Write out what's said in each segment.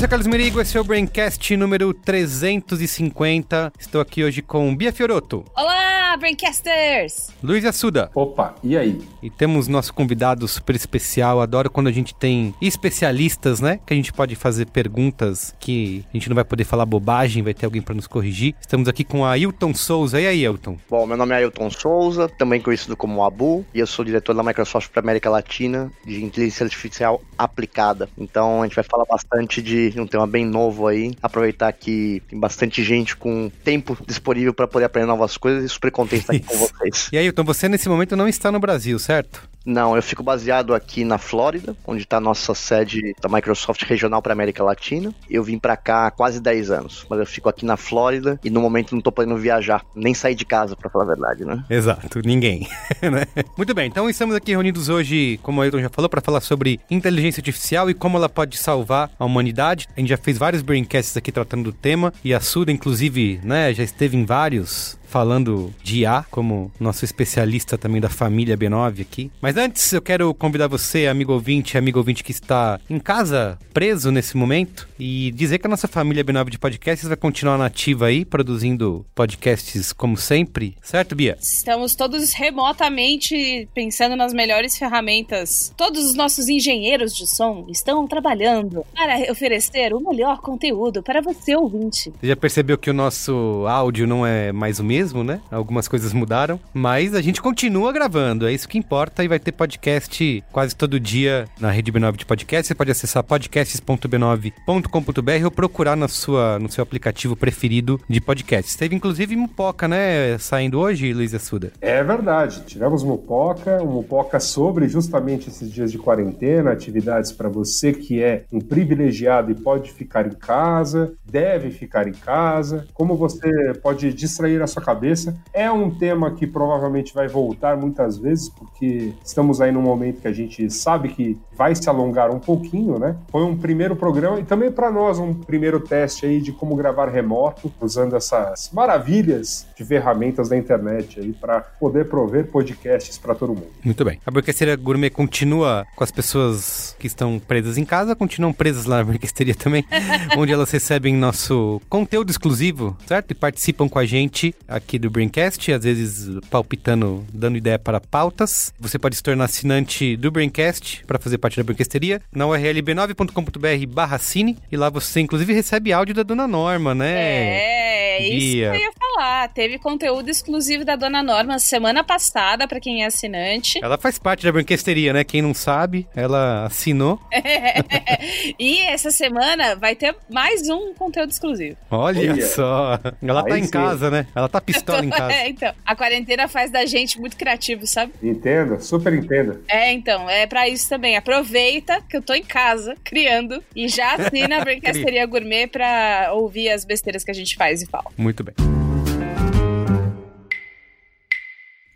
sou Carlos Merigo, esse é o Braincast número 350. Estou aqui hoje com Bia Fioroto, Olá, Braincasters! Luiz Assuda Opa, e aí? e temos nosso convidado super especial. Adoro quando a gente tem especialistas, né? Que a gente pode fazer perguntas que a gente não vai poder falar bobagem, vai ter alguém para nos corrigir. Estamos aqui com a Ailton Souza. E aí, Ailton? Bom, meu nome é Ailton Souza, também conhecido como Abu, e eu sou diretor da Microsoft para América Latina de inteligência artificial aplicada. Então a gente vai falar bastante de um tema bem novo aí, aproveitar que tem bastante gente com tempo disponível para poder aprender novas coisas e super contente de estar aqui com vocês. E Ailton, você nesse momento não está no Brasil, certo? Não, eu fico baseado aqui na Flórida, onde está a nossa sede da Microsoft regional para América Latina. Eu vim para cá há quase 10 anos, mas eu fico aqui na Flórida e no momento não tô podendo viajar, nem sair de casa, para falar a verdade, né? Exato, ninguém. né? Muito bem, então estamos aqui reunidos hoje, como o Ailton já falou, para falar sobre inteligência artificial e como ela pode salvar a humanidade. A gente já fez vários braincasts aqui tratando do tema e a Suda, inclusive, né, já esteve em vários falando de IA, como nosso especialista também da família B9 aqui. Mas antes, eu quero convidar você, amigo ouvinte, amigo ouvinte que está em casa, preso nesse momento, e dizer que a nossa família B9 de podcasts vai continuar nativa aí, produzindo podcasts como sempre, certo, Bia? Estamos todos remotamente pensando nas melhores ferramentas. Todos os nossos engenheiros de som estão trabalhando para oferecer o melhor conteúdo para você, ouvinte. Você já percebeu que o nosso áudio não é mais o mesmo, né? Algumas coisas mudaram, mas a gente continua gravando, é isso que importa e vai ter podcast quase todo dia na rede B9 de podcast. Você pode acessar podcasts.b9.com.br ou procurar na sua, no seu aplicativo preferido de podcasts. Teve inclusive Mupoca, né? Saindo hoje, Luiz Assuda. É verdade, tivemos Mupoca, um Mupoca sobre justamente esses dias de quarentena, atividades para você que é um privilegiado e pode ficar em casa, deve ficar em casa, como você pode distrair a sua cabeça. É um tema que provavelmente vai voltar muitas vezes, porque estamos aí num momento que a gente sabe que vai se alongar um pouquinho, né? Foi um primeiro programa e também para nós um primeiro teste aí de como gravar remoto, usando essas maravilhas de ferramentas da internet aí para poder prover podcasts para todo mundo. Muito bem. A Burquesteria Gourmet continua com as pessoas que estão presas em casa, continuam presas lá na Burquesteria também, onde elas recebem nosso conteúdo exclusivo, certo? E participam com a gente aqui do Braincast, às vezes palpitando, dando ideia para pautas. Você pode se tornar assinante do Braincast para fazer parte da Burquesteria na URL b9.com.br barra cine e lá você inclusive recebe áudio da Dona Norma, né? É, isso que eu ia falar. Teve conteúdo exclusivo da Dona Norma semana passada, para quem é assinante. Ela faz parte da Branquesteria, né? Quem não sabe, ela assinou. e essa semana vai ter mais um conteúdo exclusivo. Olha, Olha. só. Ela tá Aí em sim. casa, né? Ela tá pistola em casa. É, então. A quarentena faz da gente muito criativo, sabe? Entenda, super entenda. É, então, é pra isso também. Aproveita que eu tô em casa criando e já assina a Brancasteria Gourmet pra ouvir as besteiras que a gente faz e fala. Muito bem.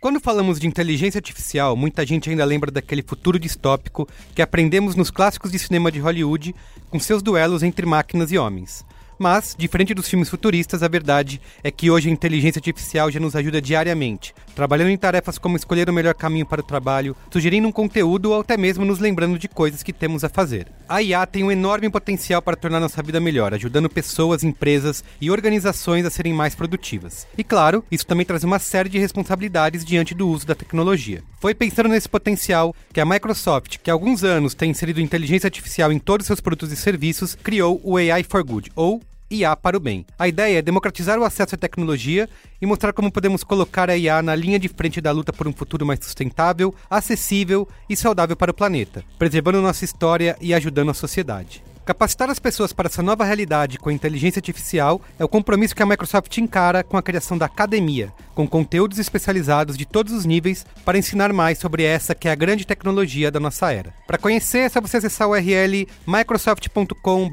Quando falamos de inteligência artificial, muita gente ainda lembra daquele futuro distópico que aprendemos nos clássicos de cinema de Hollywood com seus duelos entre máquinas e homens. Mas, diferente dos filmes futuristas, a verdade é que hoje a inteligência artificial já nos ajuda diariamente, trabalhando em tarefas como escolher o melhor caminho para o trabalho, sugerindo um conteúdo ou até mesmo nos lembrando de coisas que temos a fazer. A IA tem um enorme potencial para tornar nossa vida melhor, ajudando pessoas, empresas e organizações a serem mais produtivas. E claro, isso também traz uma série de responsabilidades diante do uso da tecnologia. Foi pensando nesse potencial que a Microsoft, que há alguns anos tem inserido inteligência artificial em todos os seus produtos e serviços, criou o AI for Good, ou IA para o bem. A ideia é democratizar o acesso à tecnologia e mostrar como podemos colocar a IA na linha de frente da luta por um futuro mais sustentável, acessível e saudável para o planeta, preservando nossa história e ajudando a sociedade. Capacitar as pessoas para essa nova realidade com a inteligência artificial é o compromisso que a Microsoft encara com a criação da academia, com conteúdos especializados de todos os níveis para ensinar mais sobre essa que é a grande tecnologia da nossa era. Para conhecer, é só você acessar o URL microsoft.com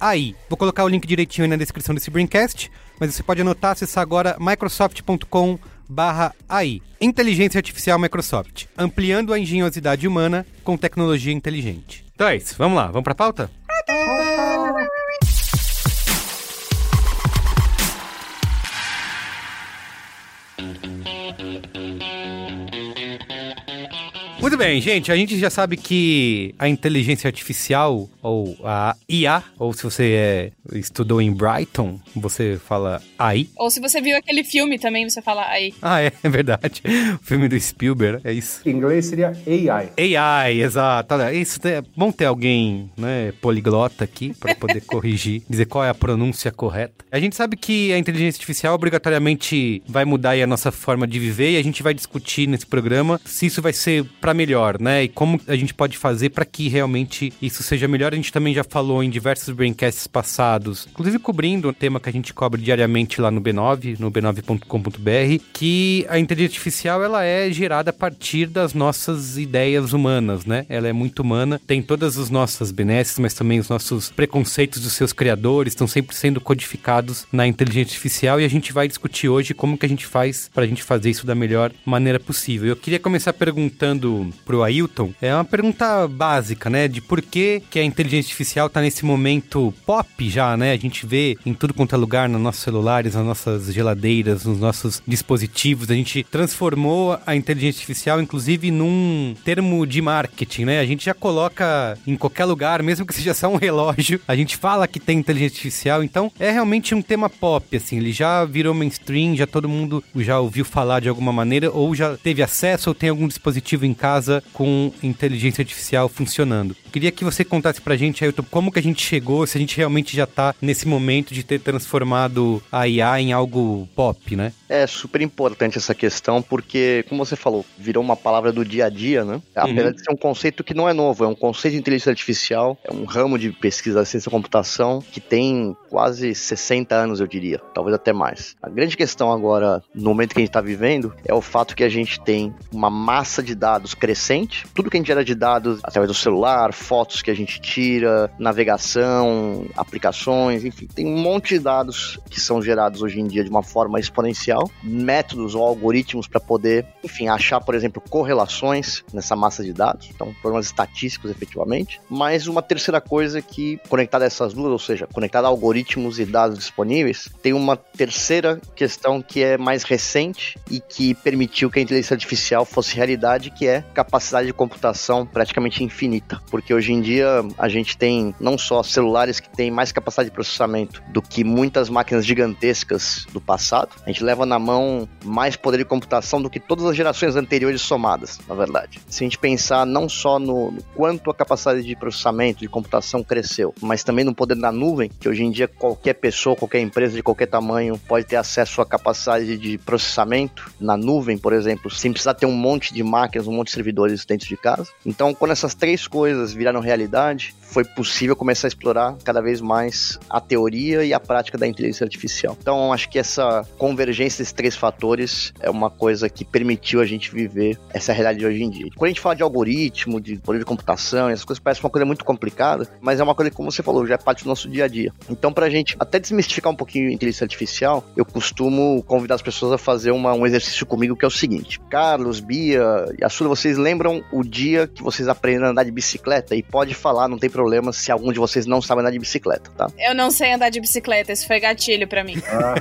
AI. Vou colocar o link direitinho aí na descrição desse Braincast, mas você pode anotar, acessar agora microsoft.com barra AI. Inteligência Artificial Microsoft, ampliando a engenhosidade humana com tecnologia inteligente. Então é isso, vamos lá, vamos pra pauta? Muito bem, gente. A gente já sabe que a inteligência artificial, ou a IA, ou se você é, estudou em Brighton, você fala AI. Ou se você viu aquele filme também, você fala aí. Ah, é, é verdade. O filme do Spielberg, é isso. Em inglês seria AI. AI, exato. Olha, isso é bom ter alguém, né, poliglota aqui para poder corrigir, dizer qual é a pronúncia correta. A gente sabe que a inteligência artificial obrigatoriamente vai mudar aí a nossa forma de viver e a gente vai discutir nesse programa se isso vai ser para melhor, né? E como a gente pode fazer para que realmente isso seja melhor. A gente também já falou em diversos braincasts passados, inclusive cobrindo um tema que a gente cobre diariamente lá no B9, no b9.com.br, que a inteligência artificial ela é gerada a partir das nossas ideias humanas, né? Ela é muito humana, tem todas as nossas benesses, mas também os nossos preconceitos dos seus criadores estão sempre sendo codificados na inteligência artificial e a gente vai discutir hoje como que a gente faz para a gente fazer isso da melhor maneira possível. Eu queria começar perguntando pro Ailton, é uma pergunta básica, né? De por que, que a inteligência artificial tá nesse momento pop já, né? A gente vê em tudo quanto é lugar, nos nossos celulares, nas nossas geladeiras, nos nossos dispositivos. A gente transformou a inteligência artificial, inclusive, num termo de marketing, né? A gente já coloca em qualquer lugar, mesmo que seja só um relógio, a gente fala que tem inteligência artificial. Então, é realmente um tema pop, assim. Ele já virou mainstream, já todo mundo já ouviu falar de alguma maneira, ou já teve acesso, ou tem algum dispositivo em casa com inteligência artificial funcionando. Queria que você contasse pra gente, Ailton, como que a gente chegou, se a gente realmente já tá nesse momento de ter transformado a IA em algo pop, né? É super importante essa questão, porque, como você falou, virou uma palavra do dia a dia, né? Apesar uhum. de ser um conceito que não é novo, é um conceito de inteligência artificial, é um ramo de pesquisa da ciência da computação que tem quase 60 anos, eu diria, talvez até mais. A grande questão agora, no momento que a gente está vivendo, é o fato que a gente tem uma massa de dados crescente, tudo que a gente gera de dados através do celular, fotos que a gente tira, navegação, aplicações, enfim, tem um monte de dados que são gerados hoje em dia de uma forma exponencial, métodos ou algoritmos para poder, enfim, achar, por exemplo, correlações nessa massa de dados, então problemas estatísticos efetivamente, mas uma terceira coisa que conectada a essas duas, ou seja, conectada a algoritmos e dados disponíveis, tem uma terceira questão que é mais recente e que permitiu que a inteligência artificial fosse realidade, que é capacidade de computação praticamente infinita, porque hoje em dia a gente tem não só celulares que têm mais capacidade de processamento do que muitas máquinas gigantescas do passado, a gente leva na mão mais poder de computação do que todas as gerações anteriores somadas, na verdade. Se a gente pensar não só no, no quanto a capacidade de processamento, de computação cresceu, mas também no poder da nuvem, que hoje em dia qualquer pessoa, qualquer empresa de qualquer tamanho pode ter acesso à capacidade de processamento na nuvem, por exemplo, sem precisar ter um monte de máquinas, um monte de servidores dentro de casa. Então, quando essas três coisas viraram realidade, foi possível começar a explorar cada vez mais a teoria e a prática da inteligência artificial. Então, acho que essa convergência desses três fatores é uma coisa que permitiu a gente viver essa realidade de hoje em dia. Quando a gente fala de algoritmo, de poder de computação, essas coisas parecem uma coisa muito complicada, mas é uma coisa que, como você falou, já é parte do nosso dia a dia. Então, pra gente até desmistificar um pouquinho a inteligência artificial, eu costumo convidar as pessoas a fazer uma, um exercício comigo que é o seguinte: Carlos, Bia e Asula, vocês lembram o dia que vocês aprenderam a andar de bicicleta? E pode falar, não tem problema se algum de vocês não sabe andar de bicicleta, tá? Eu não sei andar de bicicleta, isso foi gatilho para mim. Ah.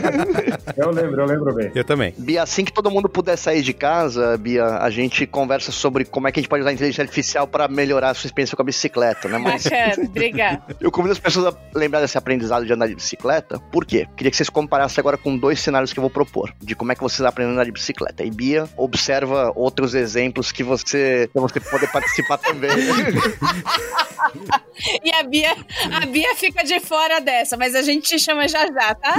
eu lembro, eu lembro bem. Eu também. Bia, assim que todo mundo puder sair de casa, Bia, a gente conversa sobre como é que a gente pode usar a inteligência artificial para melhorar a sua experiência com a bicicleta, né? Mas... Bacana, obrigado. Eu convido as pessoas a lembrar desse aprendizado de andar de bicicleta. Por quê? Queria que vocês comparassem agora com dois cenários que eu vou propor, de como é que vocês aprendem a andar de bicicleta. E Bia, observa outros exemplos que você, que você poder participar também. e a Bia, a Bia fica de fora dessa, mas a gente te chama já já, tá?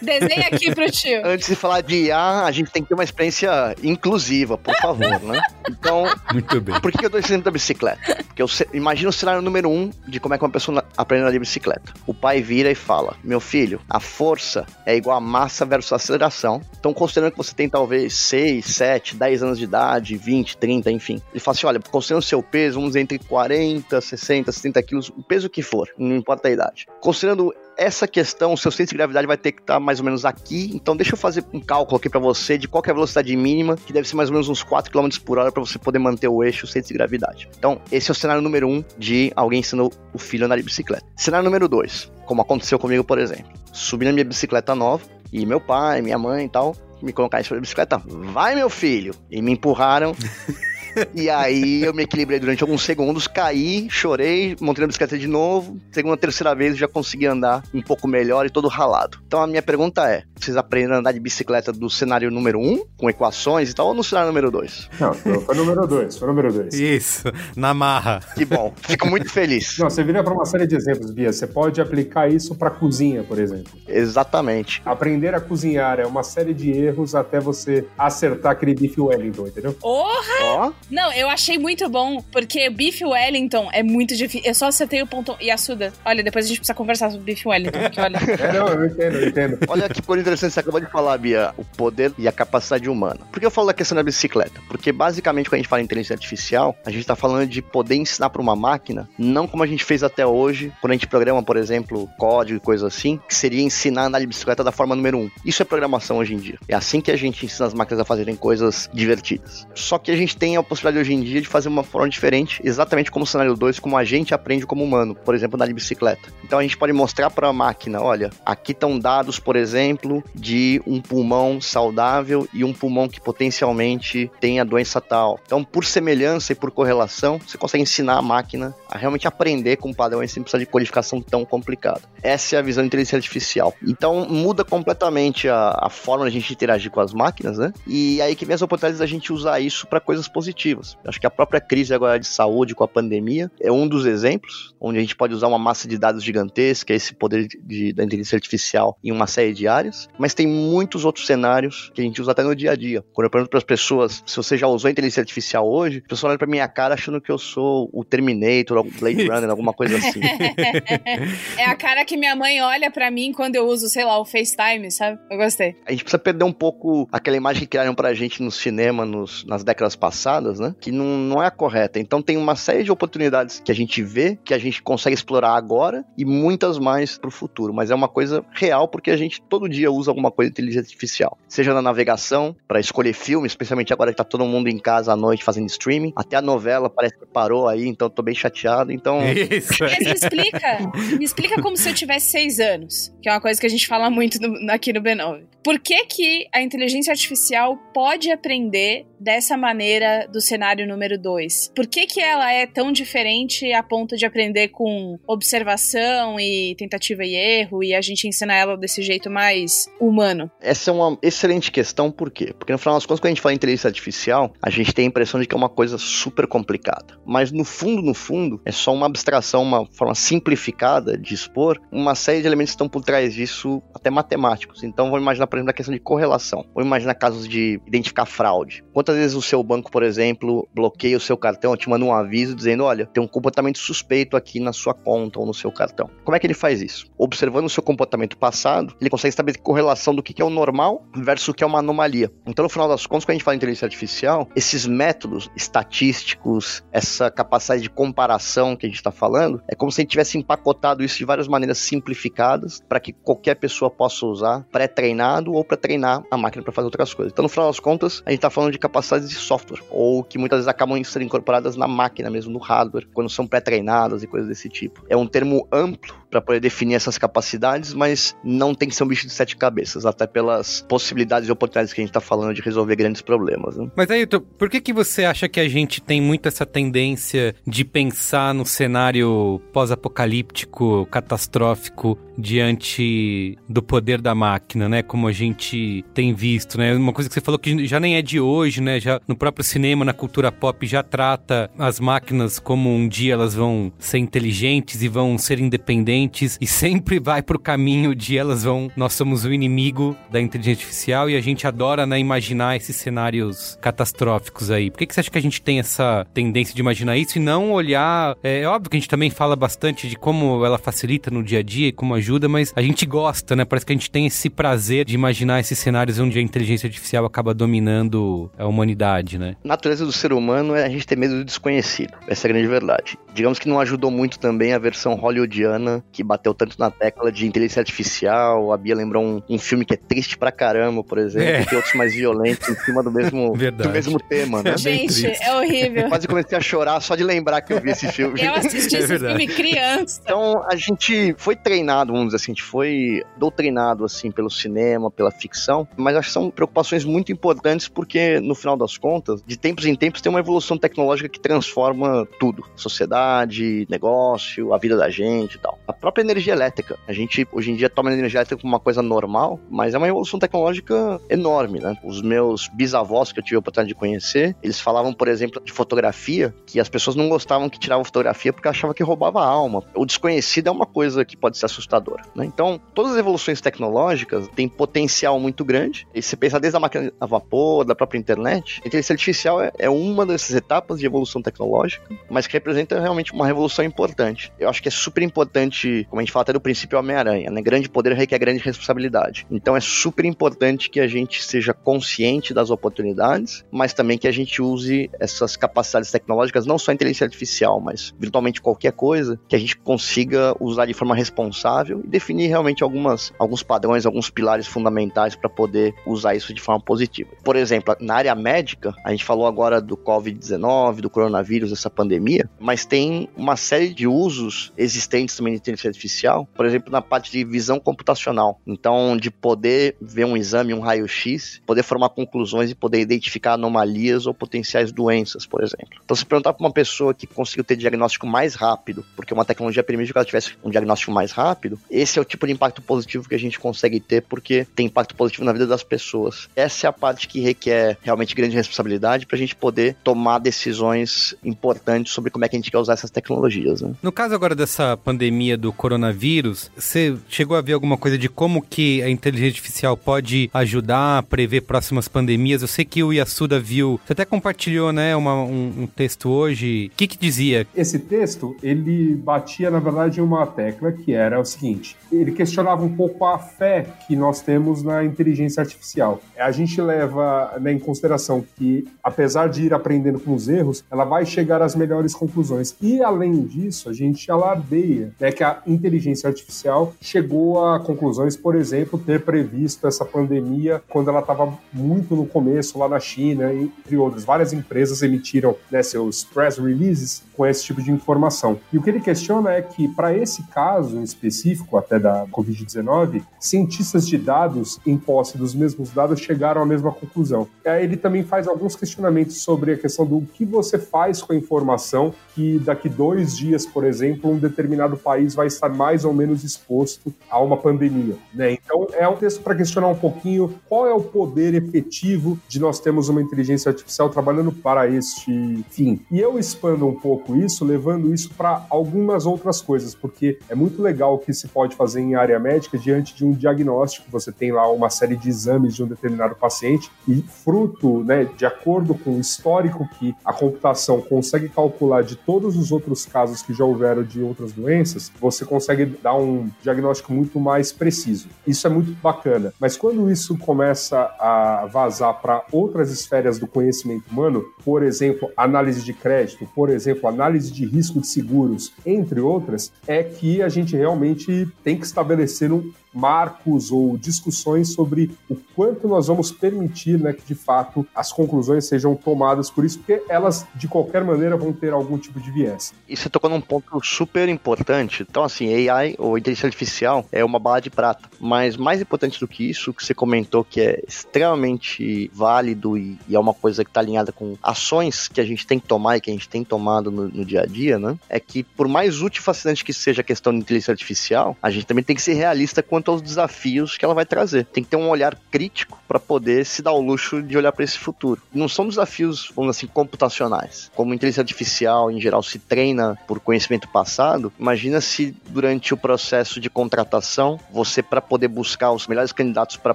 Desenha aqui pro tio. Antes de falar de IA, a gente tem que ter uma experiência inclusiva, por favor, né? Então, Muito bem. por que eu dou esse exemplo da bicicleta? Porque eu imagino o cenário número um de como é que uma pessoa aprende a andar de bicicleta. O pai vira e fala: Meu filho, a força é igual a massa versus a aceleração. Então, considerando que você tem talvez 6, 7, 10 anos de idade, 20, 30, enfim. Ele fala assim: olha, considerando o seu peso, vamos dizer, entre 40, 60, 70 30 quilos, o peso que for, não importa a idade. Considerando essa questão, o seu centro de gravidade vai ter que estar mais ou menos aqui. Então, deixa eu fazer um cálculo aqui para você de qual é a velocidade mínima, que deve ser mais ou menos uns 4 km por hora para você poder manter o eixo, o centro de gravidade. Então, esse é o cenário número 1 um de alguém ensinando o filho a andar de bicicleta. Cenário número 2, como aconteceu comigo, por exemplo. Subi na minha bicicleta nova e meu pai, minha mãe e tal me colocaram em cima da bicicleta, vai meu filho! E me empurraram e aí eu me equilibrei durante alguns segundos, caí, chorei, montei na bicicleta de novo. Segunda, terceira vez já consegui andar um pouco melhor e todo ralado. Então a minha pergunta é: vocês aprenderam a andar de bicicleta do cenário número 1, um, com equações e tal, ou no cenário número 2? Não, foi número 2, foi número 2. Isso, na marra. Que bom, fico muito feliz. Não, você vira para uma série de exemplos, Bia. Você pode aplicar isso para cozinha, por exemplo. Exatamente. Aprender a cozinhar é uma série de erros até você acertar aquele bife Wellington, entendeu? Porra! Ó. Não, eu achei muito bom, porque Beef Wellington é muito difícil. Eu só acertei o ponto. E Suda, olha, depois a gente precisa conversar sobre Beef Wellington, porque olha. É, não, eu entendo, eu entendo. Olha que coisa interessante você acabou de falar, Bia. O poder e a capacidade humana. Por que eu falo da questão da bicicleta? Porque basicamente, quando a gente fala em inteligência artificial, a gente tá falando de poder ensinar para uma máquina, não como a gente fez até hoje, quando a gente programa, por exemplo, código e coisa assim, que seria ensinar a andar de bicicleta da forma número um. Isso é programação hoje em dia. É assim que a gente ensina as máquinas a fazerem coisas divertidas. Só que a gente tem a possibilidade hoje em dia de fazer uma forma diferente, exatamente como o cenário 2, como a gente aprende como humano, por exemplo, de bicicleta. Então a gente pode mostrar para a máquina, olha, aqui estão dados, por exemplo, de um pulmão saudável e um pulmão que potencialmente tem a doença tal. Então, por semelhança e por correlação, você consegue ensinar a máquina a realmente aprender com padrão sem precisar de codificação tão complicada. Essa é a visão de inteligência artificial. Então, muda completamente a, a forma de a gente interagir com as máquinas, né? E aí que vem as oportunidades da gente usar isso para coisas positivas. Acho que a própria crise agora de saúde com a pandemia é um dos exemplos, onde a gente pode usar uma massa de dados gigantesca, esse poder de, da inteligência artificial em uma série de áreas, mas tem muitos outros cenários que a gente usa até no dia a dia. Quando eu pergunto para as pessoas se você já usou inteligência artificial hoje, a pessoa olha para minha cara achando que eu sou o Terminator, o Blade Runner, alguma coisa assim. é a cara que minha mãe olha para mim quando eu uso, sei lá, o FaceTime, sabe? Eu gostei. A gente precisa perder um pouco aquela imagem que criaram pra gente no cinema nos, nas décadas passadas, né? Que não, não é a correta. Então tem uma série de oportunidades que a gente vê, que a gente consegue explorar agora e muitas mais pro futuro. Mas é uma coisa real porque a gente todo dia usa alguma coisa de inteligência artificial. Seja na navegação, para escolher filme, especialmente agora que tá todo mundo em casa à noite fazendo streaming. Até a novela parece que parou aí, então tô bem chateado. Então. Isso. Mas me explica, me explica como se eu tivesse seis anos, que é uma coisa que a gente fala muito no, aqui no B9. Por que, que a inteligência artificial pode aprender dessa maneira do cenário número 2? Por que, que ela é tão diferente a ponto de aprender com observação e tentativa e erro e a gente ensina ela desse jeito mais humano? Essa é uma excelente questão, por quê? Porque no final das contas, quando a gente fala em inteligência artificial, a gente tem a impressão de que é uma coisa super complicada. Mas no fundo, no fundo, é só uma abstração, uma forma simplificada de expor uma série de elementos que estão por trás disso, até matemáticos. Então vamos imaginar, por exemplo, a questão de correlação. Vamos imaginar casos de identificar fraude. Quantas vezes o seu banco, por exemplo, bloqueia o seu cartão, te manda um aviso dizendo: olha, tem um comportamento suspeito aqui na sua conta ou no seu cartão. Como é que ele faz isso? Observando o seu comportamento passado, ele consegue estabelecer correlação do que é o normal versus o que é uma anomalia. Então, no final das contas, quando a gente fala em inteligência artificial, esses métodos estatísticos, essa capacidade de comparação que a gente está falando, é como se a gente tivesse empacotado isso de várias maneiras simplificadas para que qualquer pessoa possa usar pré-treinado ou para treinar a máquina para fazer outras coisas. Então, no final das contas, a gente está falando de capacidades de software, ou que muitas vezes acabam sendo incorporadas na máquina mesmo, no hardware, quando são pré-treinadas e coisas desse tipo. É um termo amplo para poder definir essas capacidades, mas não tem que ser um bicho de sete cabeças, até pelas possibilidades e oportunidades que a gente está falando de resolver grandes problemas. Né? Mas aí, por que, que você acha que a gente tem muito essa tendência de pensar no cenário pós-apocalíptico, catastrófico, diante do poder da máquina, né? Como a gente tem visto, né? Uma coisa que você falou que já nem é de hoje, né? Já no próprio cinema, na cultura pop, já trata as máquinas como um dia elas vão ser inteligentes e vão ser independentes inteligentes e sempre vai pro caminho de elas vão, nós somos o inimigo da inteligência artificial e a gente adora, né, imaginar esses cenários catastróficos aí. Por que, que você acha que a gente tem essa tendência de imaginar isso e não olhar? É, é óbvio que a gente também fala bastante de como ela facilita no dia a dia e como ajuda, mas a gente gosta, né? Parece que a gente tem esse prazer de imaginar esses cenários onde a inteligência artificial acaba dominando a humanidade, né? A natureza do ser humano é a gente ter medo do desconhecido. Essa é a grande verdade. Digamos que não ajudou muito também a versão hollywoodiana, que bateu tanto na tecla de inteligência artificial. A Bia lembrou um, um filme que é triste pra caramba, por exemplo, é. e tem outros mais violentos em cima do mesmo, do mesmo tema, né? Gente, é horrível. Quase comecei a chorar só de lembrar que eu vi esse filme. Eu assisti é esse filme criança. Então, a gente foi treinado, vamos dizer assim, a gente foi doutrinado, assim, pelo cinema, pela ficção, mas acho que são preocupações muito importantes porque, no final das contas, de tempos em tempos tem uma evolução tecnológica que transforma tudo. Sociedade, negócio, a vida da gente e tal. A própria energia elétrica. A gente, hoje em dia, toma energia elétrica como uma coisa normal, mas é uma evolução tecnológica enorme, né? Os meus bisavós que eu tive a oportunidade de conhecer, eles falavam, por exemplo, de fotografia, que as pessoas não gostavam que tiravam fotografia porque achavam que roubava a alma. O desconhecido é uma coisa que pode ser assustadora, né? Então, todas as evoluções tecnológicas têm potencial muito grande. E se pensar desde a máquina a vapor, da própria internet, a inteligência artificial é, é uma dessas etapas de evolução tecnológica, mas que representa realmente uma revolução importante. Eu acho que é super importante, como a gente fala até do princípio Homem-Aranha, né? Grande poder requer grande responsabilidade. Então é super importante que a gente seja consciente das oportunidades, mas também que a gente use essas capacidades tecnológicas, não só inteligência artificial, mas virtualmente qualquer coisa, que a gente consiga usar de forma responsável e definir realmente algumas, alguns padrões, alguns pilares fundamentais para poder usar isso de forma positiva. Por exemplo, na área médica, a gente falou agora do Covid-19, do coronavírus, dessa pandemia, mas tem uma série de usos existentes também de inteligência artificial, por exemplo, na parte de visão computacional. Então, de poder ver um exame, um raio-x, poder formar conclusões e poder identificar anomalias ou potenciais doenças, por exemplo. Então, se perguntar para uma pessoa que conseguiu ter diagnóstico mais rápido, porque uma tecnologia permite que ela tivesse um diagnóstico mais rápido, esse é o tipo de impacto positivo que a gente consegue ter porque tem impacto positivo na vida das pessoas. Essa é a parte que requer realmente grande responsabilidade para a gente poder tomar decisões importantes sobre como é que a gente quer usar essas tecnologias. Né? No caso agora dessa pandemia do coronavírus, você chegou a ver alguma coisa de como que a inteligência artificial pode ajudar a prever próximas pandemias? Eu sei que o Yasuda viu, você até compartilhou, né, uma, um, um, texto hoje. O que que dizia? Esse texto, ele batia, na verdade, em uma tecla que era o seguinte, ele questionava um pouco a fé que nós temos na inteligência artificial. A gente leva né, em consideração que, apesar de ir aprendendo com os erros, ela vai chegar às melhores conclusões. E, além disso, a gente alardeia né, que a inteligência artificial chegou a conclusões, por exemplo, ter previsto essa pandemia quando ela estava muito no começo lá na China, entre outros. Várias empresas emitiram né, seus press releases com esse tipo de informação. E o que ele questiona é que, para esse caso específico, até da Covid-19, cientistas de dados em posse dos mesmos dados chegaram à mesma conclusão. Ele também faz alguns questionamentos sobre a questão do que você faz com a informação que daqui dois dias, por exemplo, um determinado país vai estar mais ou menos exposto a uma pandemia. Né? Então, é um texto para questionar um pouquinho qual é o poder efetivo de nós termos uma inteligência artificial trabalhando para este fim. E eu expando um pouco isso, levando isso para algumas outras coisas, porque é muito legal o que se pode fazer em área médica diante de um diagnóstico. Você tem lá uma série de exames de um determinado paciente e, fruto, né, de acordo com o histórico que a computação consegue calcular de todos os outros casos que já houveram de outras doenças, você consegue dar um diagnóstico muito mais preciso. Isso é muito bacana. Mas quando isso começa a vazar para outras esferas do conhecimento humano, por exemplo, análise de crédito, por exemplo, análise de risco de seguros, entre outras, é que a gente realmente tem que estabelecer um, marcos ou discussões sobre o quanto nós vamos permitir né, que de fato as conclusões sejam tomadas por isso, porque elas de qualquer maneira vão ter algum tipo de viés. E você tocou num ponto super importante. Então, assim, AI ou inteligência artificial é uma bala de prata, mas mais importante do que isso, que você comentou que é extremamente válido e, e é uma coisa que está alinhada com ações que a gente tem que tomar e que a gente tem tomado no, no dia a dia, né? É que por mais útil e fascinante que seja a questão de inteligência artificial, a gente também tem que ser realista quanto quanto aos desafios que ela vai trazer. Tem que ter um olhar crítico para poder se dar o luxo de olhar para esse futuro. Não são desafios, vamos assim, computacionais, como inteligência artificial em geral se treina por conhecimento passado, imagina se durante o processo de contratação, você para poder buscar os melhores candidatos para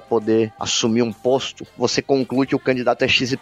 poder assumir um posto, você conclui que o candidato é XYZ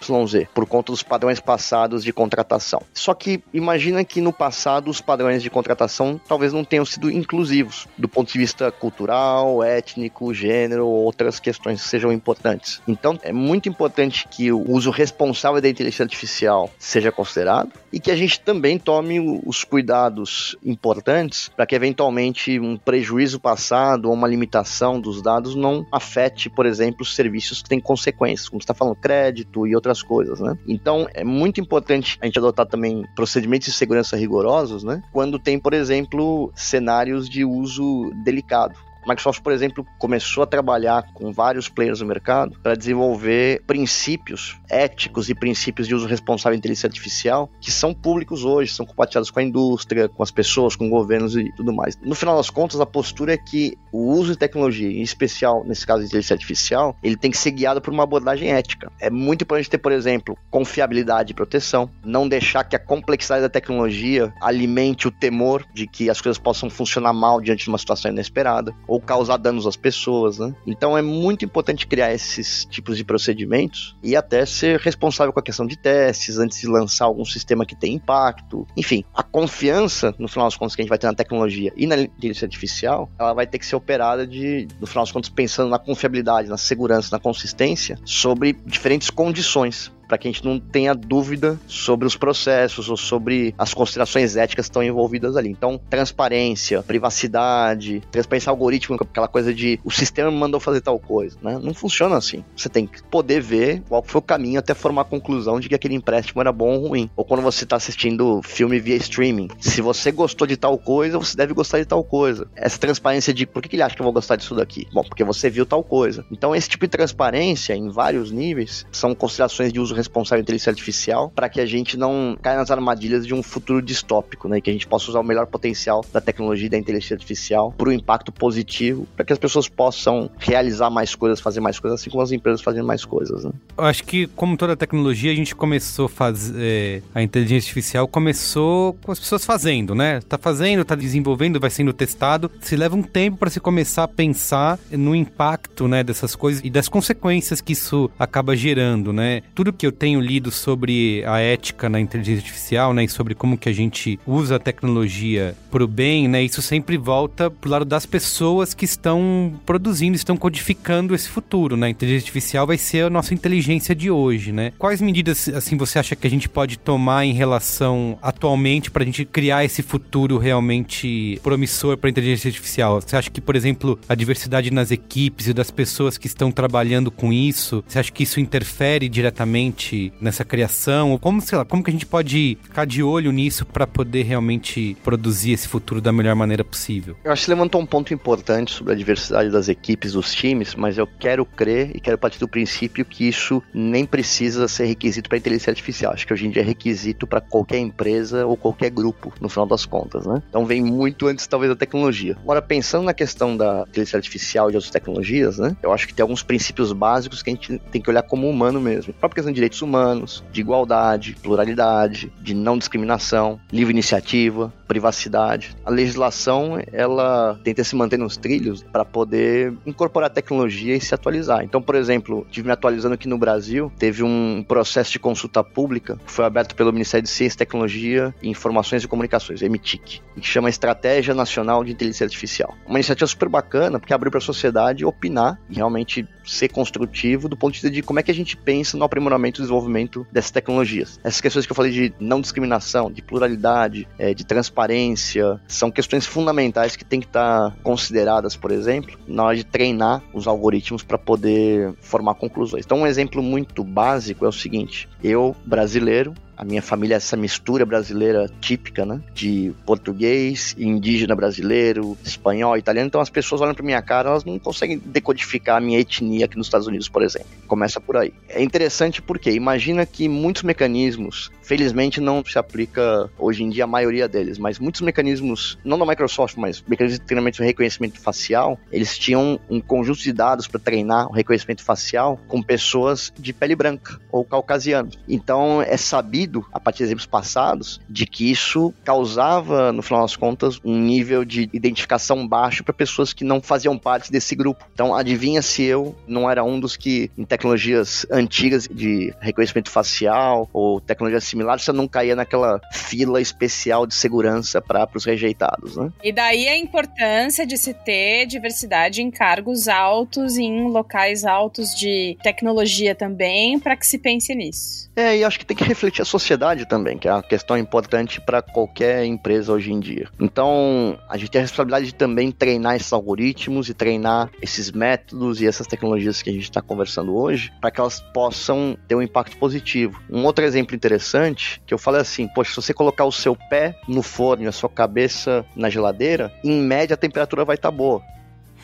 por conta dos padrões passados de contratação. Só que imagina que no passado os padrões de contratação talvez não tenham sido inclusivos do ponto de vista cultural, étnico, gênero ou outras questões que sejam importantes. Então é muito importante que o uso responsável da inteligência artificial seja considerado e que a gente também tome os cuidados importantes para que eventualmente um prejuízo passado ou uma limitação dos dados não afete, por exemplo, os serviços que têm consequências, como está falando crédito e outras coisas, né? Então é muito importante a gente adotar também procedimentos de segurança rigorosos, né? Quando tem, por exemplo, cenários de uso delicado. Microsoft, por exemplo, começou a trabalhar com vários players no mercado para desenvolver princípios éticos e princípios de uso responsável de inteligência artificial que são públicos hoje, são compartilhados com a indústria, com as pessoas, com governos e tudo mais. No final das contas, a postura é que o uso de tecnologia, em especial nesse caso de inteligência artificial, ele tem que ser guiado por uma abordagem ética. É muito importante ter, por exemplo, confiabilidade e proteção, não deixar que a complexidade da tecnologia alimente o temor de que as coisas possam funcionar mal diante de uma situação inesperada, ou causar danos às pessoas, né? Então é muito importante criar esses tipos de procedimentos e até ser responsável com a questão de testes antes de lançar algum sistema que tem impacto. Enfim, a confiança, no final das contas, que a gente vai ter na tecnologia e na inteligência artificial, ela vai ter que ser operada de, no final das contas, pensando na confiabilidade, na segurança, na consistência sobre diferentes condições para que a gente não tenha dúvida sobre os processos ou sobre as considerações éticas que estão envolvidas ali. Então, transparência, privacidade, transparência algorítmica, aquela coisa de o sistema me mandou fazer tal coisa, né? Não funciona assim. Você tem que poder ver qual foi o caminho até formar a conclusão de que aquele empréstimo era bom ou ruim. Ou quando você está assistindo filme via streaming, se você gostou de tal coisa, você deve gostar de tal coisa. Essa transparência de por que, ele acha que eu vou gostar disso daqui? Bom, porque você viu tal coisa. Então, esse tipo de transparência em vários níveis são considerações de uso responsável inteligência artificial para que a gente não caia nas armadilhas de um futuro distópico, né? Que a gente possa usar o melhor potencial da tecnologia e da inteligência artificial para o impacto positivo, para que as pessoas possam realizar mais coisas, fazer mais coisas, assim como as empresas fazendo mais coisas. Né? Eu acho que, como toda tecnologia, a gente começou a fazer. É, a inteligência artificial começou com as pessoas fazendo, né? Tá fazendo, tá desenvolvendo, vai sendo testado. Se leva um tempo para se começar a pensar no impacto, né, dessas coisas e das consequências que isso acaba gerando, né? Tudo que eu tenho lido sobre a ética na inteligência artificial, né, e sobre como que a gente usa a tecnologia para o bem, né, isso sempre volta pro lado das pessoas que estão produzindo, estão codificando esse futuro, né? A inteligência artificial vai ser a nossa inteligência de hoje, né? Quais medidas assim você acha que a gente pode tomar em relação atualmente para a gente criar esse futuro realmente promissor para a inteligência artificial? Você acha que, por exemplo, a diversidade nas equipes e das pessoas que estão trabalhando com isso, você acha que isso interfere diretamente nessa criação? Como, sei lá, como que a gente pode ficar de olho nisso para poder realmente produzir esse futuro da melhor maneira possível? Eu acho que levantou um ponto importante sobre a diversidade das equipes, dos times, mas eu quero crer e quero partir do princípio que isso nem precisa ser requisito para inteligência artificial. Acho que hoje em dia é requisito para qualquer empresa ou qualquer grupo, no final das contas, né? Então vem muito antes, talvez, da tecnologia. Agora, pensando na questão da inteligência artificial e de outras tecnologias, né? Eu acho que tem alguns princípios básicos que a gente tem que olhar como humano mesmo. A própria questão de direitos humanos, de igualdade, pluralidade, de não discriminação, livre iniciativa, privacidade. A legislação, ela tenta se manter nos trilhos para poder incorporar tecnologia e se atualizar. Então, por exemplo, tive me atualizando aqui no Brasil, teve um processo de consulta pública que foi aberto pelo Ministério de Ciência, Tecnologia e Informações e Comunicações, MTIC, que chama Estratégia Nacional de Inteligência Artificial. Uma iniciativa super bacana, porque abriu para a sociedade opinar e realmente ser construtivo do ponto de vista de como é que a gente pensa no aprimoramento e desenvolvimento dessas tecnologias. Essas questões que eu falei de não discriminação, de pluralidade, é, de transparência, são questões fundamentais que têm que estar consideradas, por exemplo, na hora de treinar os algoritmos para poder formar conclusões. Então, um exemplo muito básico é o seguinte: eu, brasileiro, a minha família é essa mistura brasileira típica, né? De português, indígena brasileiro, espanhol, italiano. Então as pessoas olham para minha cara, elas não conseguem decodificar a minha etnia aqui nos Estados Unidos, por exemplo. Começa por aí. É interessante porque imagina que muitos mecanismos, felizmente não se aplica hoje em dia a maioria deles, mas muitos mecanismos, não da Microsoft, mas mecanismos de treinamento de reconhecimento facial, eles tinham um conjunto de dados para treinar o reconhecimento facial com pessoas de pele branca ou caucasianos. Então é sabido percebido, a partir de exemplos passados, de que isso causava, no final das contas, um nível de identificação baixo para pessoas que não faziam parte desse grupo. Então, adivinha se eu não era um dos que, em tecnologias antigas de reconhecimento facial ou tecnologias similares, você não caía naquela fila especial de segurança para os rejeitados, né? E daí a importância de se ter diversidade em cargos altos e em locais altos de tecnologia também, para que se pense nisso. É, e acho que tem que refletir a sociedade também, que é uma questão importante para qualquer empresa hoje em dia. Então, a gente tem a responsabilidade de também treinar esses algoritmos e treinar esses métodos e essas tecnologias que a gente está conversando hoje, para que elas possam ter um impacto positivo. Um outro exemplo interessante, que eu falei assim, poxa, se você colocar o seu pé no forno e a sua cabeça na geladeira, em média a temperatura vai estar tá boa.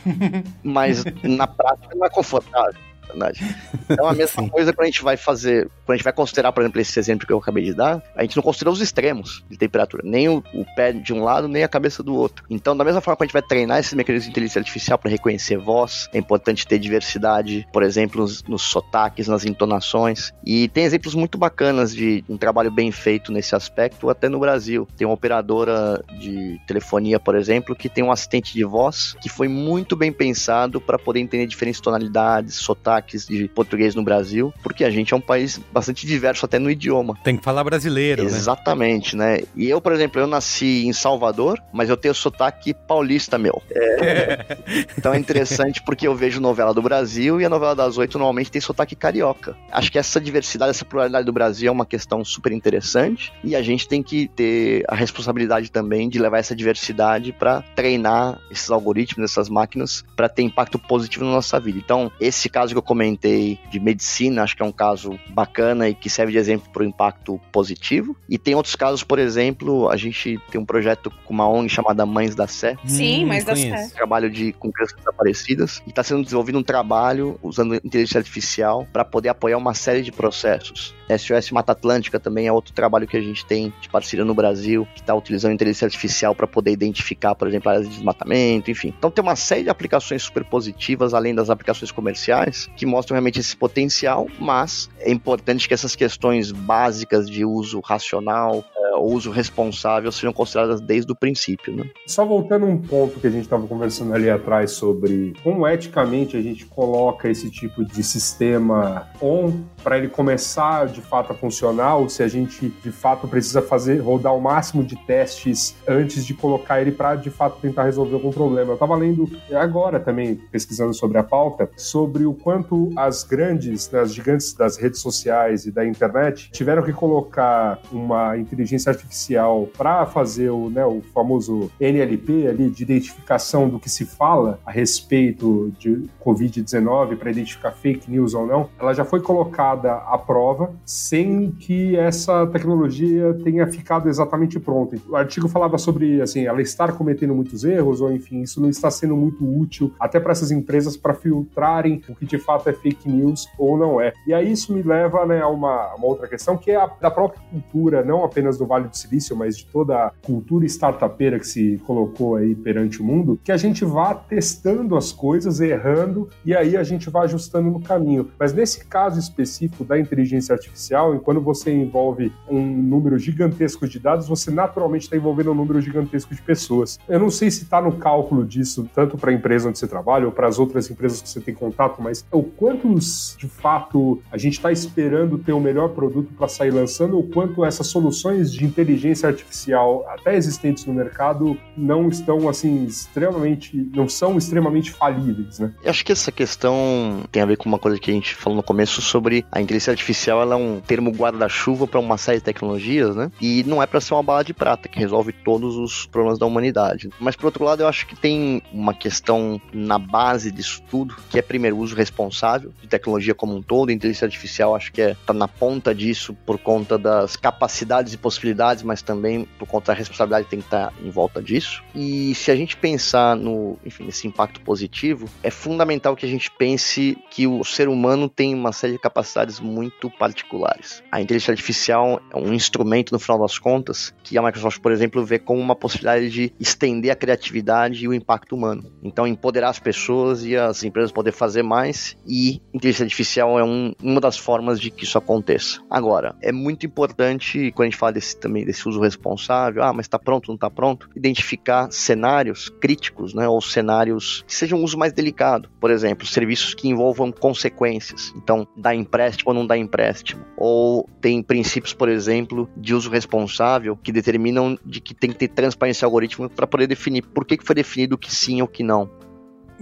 Mas na prática não é confortável verdade. Então a mesma coisa quando a gente vai fazer, quando a gente vai considerar, por exemplo, esse exemplo que eu acabei de dar, a gente não considera os extremos de temperatura, nem o, o pé de um lado, nem a cabeça do outro. Então, da mesma forma que a gente vai treinar esses mecanismos de inteligência artificial para reconhecer voz, é importante ter diversidade, por exemplo, nos, nos sotaques, nas entonações. E tem exemplos muito bacanas de um trabalho bem feito nesse aspecto, até no Brasil. Tem uma operadora de telefonia, por exemplo, que tem um assistente de voz que foi muito bem pensado para poder entender diferentes tonalidades, sotaques sotaques de português no Brasil, porque a gente é um país bastante diverso até no idioma. Tem que falar brasileiro, né? Exatamente, né? né? E eu, por exemplo, eu nasci em Salvador, mas eu tenho sotaque paulista meu. É... então é interessante porque eu vejo novela do Brasil e a novela das oito normalmente tem sotaque carioca. Acho que essa diversidade, essa pluralidade do Brasil é uma questão super interessante e a gente tem que ter a responsabilidade também de levar essa diversidade para treinar esses algoritmos, essas máquinas, para ter impacto positivo na nossa vida. Então, esse caso que eu comentei de medicina, acho que é um caso bacana e que serve de exemplo para o impacto positivo. E tem outros casos, por exemplo, a gente tem um projeto com uma ONG chamada Mães da Sé. Sim, hum, Mães da Sé. Trabalho de com crianças desaparecidas. E está sendo desenvolvido um trabalho usando inteligência artificial para poder apoiar uma série de processos. SOS Mata Atlântica também é outro trabalho que a gente tem de parceria no Brasil, que está utilizando inteligência artificial para poder identificar, por exemplo, áreas de desmatamento, enfim. Então tem uma série de aplicações super positivas, além das aplicações comerciais, que mostram realmente esse potencial, mas é importante que essas questões básicas de uso racional, é, uso responsável sejam consideradas desde o princípio. Né? Só voltando um ponto que a gente estava conversando ali atrás sobre como eticamente a gente coloca esse tipo de sistema on para ele começar de fato a funcionar, ou se a gente de fato precisa fazer rodar o máximo de testes antes de colocar ele para de fato tentar resolver algum problema. Eu estava lendo agora também pesquisando sobre a pauta sobre o quanto as grandes, né, as gigantes das redes sociais e da internet tiveram que colocar uma inteligência artificial para fazer o, né, o famoso NLP ali de identificação do que se fala a respeito de Covid-19 para identificar fake news ou não, ela já foi colocada à prova sem que essa tecnologia tenha ficado exatamente pronta. O artigo falava sobre assim, ela estar cometendo muitos erros ou enfim, isso não está sendo muito útil até para essas empresas para filtrarem o que de fato fato é fake news ou não é. E aí isso me leva né, a uma, uma outra questão que é a da própria cultura, não apenas do Vale do Silício, mas de toda a cultura startupeira que se colocou aí perante o mundo, que a gente vá testando as coisas, errando, e aí a gente vai ajustando no caminho. Mas nesse caso específico da inteligência artificial, quando você envolve um número gigantesco de dados, você naturalmente está envolvendo um número gigantesco de pessoas. Eu não sei se está no cálculo disso, tanto para a empresa onde você trabalha ou para as outras empresas que você tem contato, mas o quantos de fato a gente está esperando ter o melhor produto para sair lançando, ou quanto essas soluções de inteligência artificial até existentes no mercado não estão assim extremamente, não são extremamente falíveis, né? Eu acho que essa questão tem a ver com uma coisa que a gente falou no começo sobre a inteligência artificial, ela é um termo guarda-chuva para uma série de tecnologias, né? E não é para ser uma bala de prata que resolve todos os problemas da humanidade. Mas por outro lado, eu acho que tem uma questão na base disso tudo, que é primeiro uso responsável de tecnologia como um todo. A inteligência artificial acho que é, tá na ponta disso por conta das capacidades e possibilidades mas também por conta da responsabilidade que tem que estar em volta disso. E se a gente pensar no, enfim, nesse impacto positivo, é fundamental que a gente pense que o ser humano tem uma série de capacidades muito particulares. A inteligência artificial é um instrumento, no final das contas, que a Microsoft, por exemplo, vê como uma possibilidade de estender a criatividade e o impacto humano. Então, empoderar as pessoas e as empresas poder fazer mais e inteligência artificial é um, uma das formas de que isso aconteça. Agora, é muito importante, quando a gente fala desse, também desse uso responsável, ah, mas está pronto, não está pronto, identificar cenários críticos, né, ou cenários que sejam um uso mais delicado. Por exemplo, serviços que envolvam consequências. Então, dá empréstimo ou não dá empréstimo. Ou tem princípios, por exemplo, de uso responsável que determinam de que tem que ter transparência algoritmo para poder definir por que, que foi definido que sim ou que não.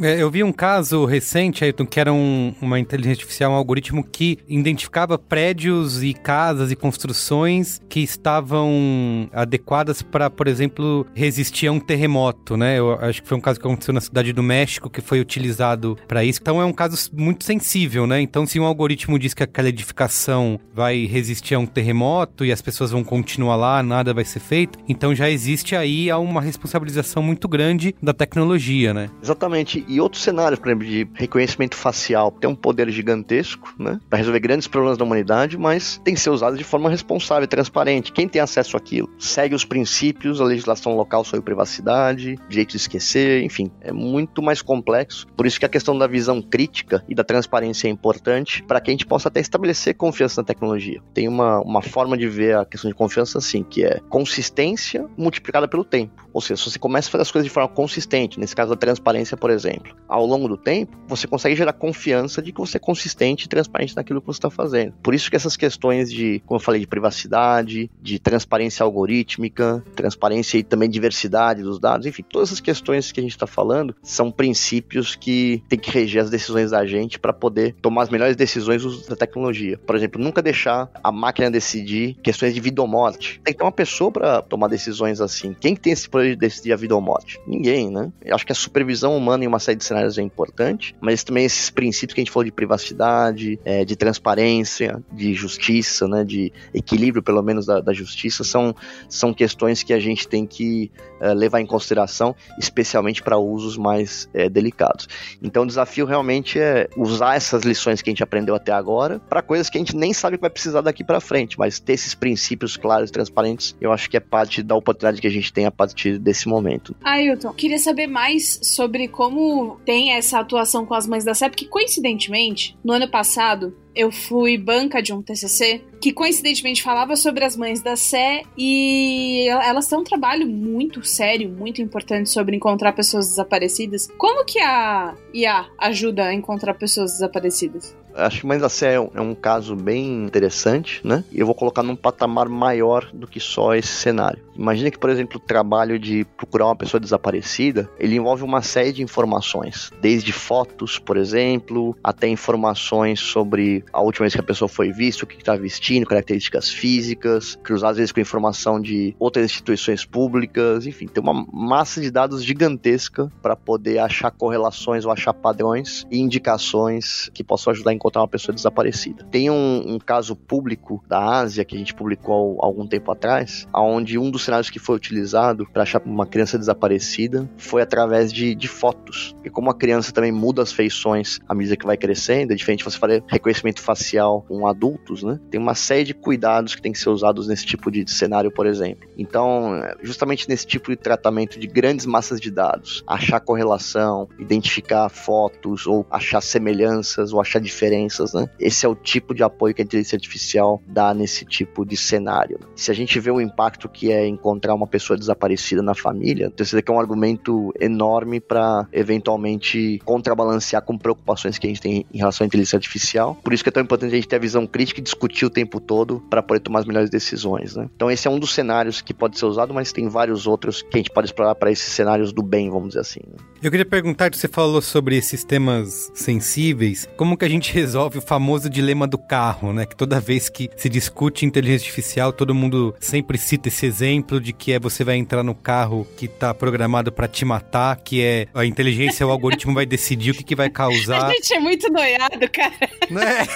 É, eu vi um caso recente, Ayrton, que era um, uma inteligência artificial, um algoritmo que identificava prédios e casas e construções que estavam adequadas para, por exemplo, resistir a um terremoto, né? Eu acho que foi um caso que aconteceu na cidade do México que foi utilizado para isso. Então é um caso muito sensível, né? Então se um algoritmo diz que aquela edificação vai resistir a um terremoto e as pessoas vão continuar lá, nada vai ser feito, então já existe aí uma responsabilização muito grande da tecnologia, né? Exatamente e outros cenários, por exemplo, de reconhecimento facial, tem um poder gigantesco, né, para resolver grandes problemas da humanidade, mas tem que ser usado de forma responsável e transparente. Quem tem acesso àquilo segue os princípios, a legislação local sobre privacidade, direito de esquecer, enfim, é muito mais complexo. Por isso que a questão da visão crítica e da transparência é importante para que a gente possa até estabelecer confiança na tecnologia. Tem uma, uma forma de ver a questão de confiança assim, que é consistência multiplicada pelo tempo. Ou seja, se você começa a fazer as coisas de forma consistente, nesse caso da transparência, por exemplo, exemplo, ao longo do tempo, você consegue gerar confiança de que você é consistente e transparente naquilo que você está fazendo. Por isso que essas questões de, como eu falei, de privacidade, de transparência algorítmica, transparência e também diversidade dos dados, enfim, todas essas questões que a gente está falando são princípios que tem que reger as decisões da gente para poder tomar as melhores decisões da tecnologia. Por exemplo, nunca deixar a máquina decidir questões de vida ou morte. Tem que ter uma pessoa para tomar decisões assim. Quem tem esse poder de decidir a vida ou morte? Ninguém, né? Eu acho que a supervisão humana em uma série de cenários é importante, mas também esses princípios que a gente falou de privacidade, é, de transparência, de justiça, né, de equilíbrio, pelo menos, da, da justiça, são, são questões que a gente tem que é, levar em consideração, especialmente para usos mais é, delicados. Então, o desafio realmente é usar essas lições que a gente aprendeu até agora para coisas que a gente nem sabe que vai precisar daqui para frente, mas ter esses princípios claros e transparentes, eu acho que é parte da oportunidade que a gente tem a partir desse momento. Ailton, queria saber mais sobre como tem essa atuação com as mães da Sé, porque coincidentemente, no ano passado, eu fui banca de um TCC que coincidentemente falava sobre as mães da Sé e elas têm um trabalho muito sério, muito importante sobre encontrar pessoas desaparecidas. Como que a IA ajuda a encontrar pessoas desaparecidas? Acho que Mães da Sé é, é um caso bem interessante, né? E eu vou colocar num patamar maior do que só esse cenário. Imagina que, por exemplo, o trabalho de procurar uma pessoa desaparecida, ele envolve uma série de informações, desde fotos, por exemplo, até informações sobre a última vez que a pessoa foi vista, o que está vestindo, características físicas, cruzar às vezes com informação de outras instituições públicas, enfim, tem uma massa de dados gigantesca para poder achar correlações ou achar padrões e indicações que possam ajudar a encontrar uma pessoa desaparecida. Tem um, um caso público da Ásia que a gente publicou algum tempo atrás, onde um dos cenários que foi utilizado para achar uma criança desaparecida foi através de, de fotos. E como a criança também muda as feições à medida que vai crescendo, é diferente você fazer reconhecimento facial com adultos, né? Tem uma série de cuidados que tem que ser usados nesse tipo de cenário, por exemplo. Então, justamente nesse tipo de tratamento de grandes massas de dados, achar correlação, identificar fotos ou achar semelhanças ou achar diferenças né? Esse é o tipo de apoio que a inteligência artificial dá nesse tipo de cenário. Se a gente vê o impacto que é encontrar uma pessoa desaparecida na família, então esse daqui é um argumento enorme para eventualmente contrabalancear com preocupações que a gente tem em relação à inteligência artificial. Por isso que é tão importante a gente ter a visão crítica e discutir o tempo todo para poder tomar as melhores decisões, né? Então esse é um dos cenários que pode ser usado, mas tem vários outros que a gente pode explorar para esses cenários do bem, vamos dizer assim. Né? Eu queria perguntar, você falou sobre esses temas sensíveis, como que a gente resolve o famoso dilema do carro, né? Que toda vez que se discute inteligência artificial, todo mundo sempre cita esse exemplo de que é você vai entrar no carro que tá programado para te matar, que é a inteligência, o algoritmo vai decidir o que, que vai causar. A gente é muito noiado, cara. Né?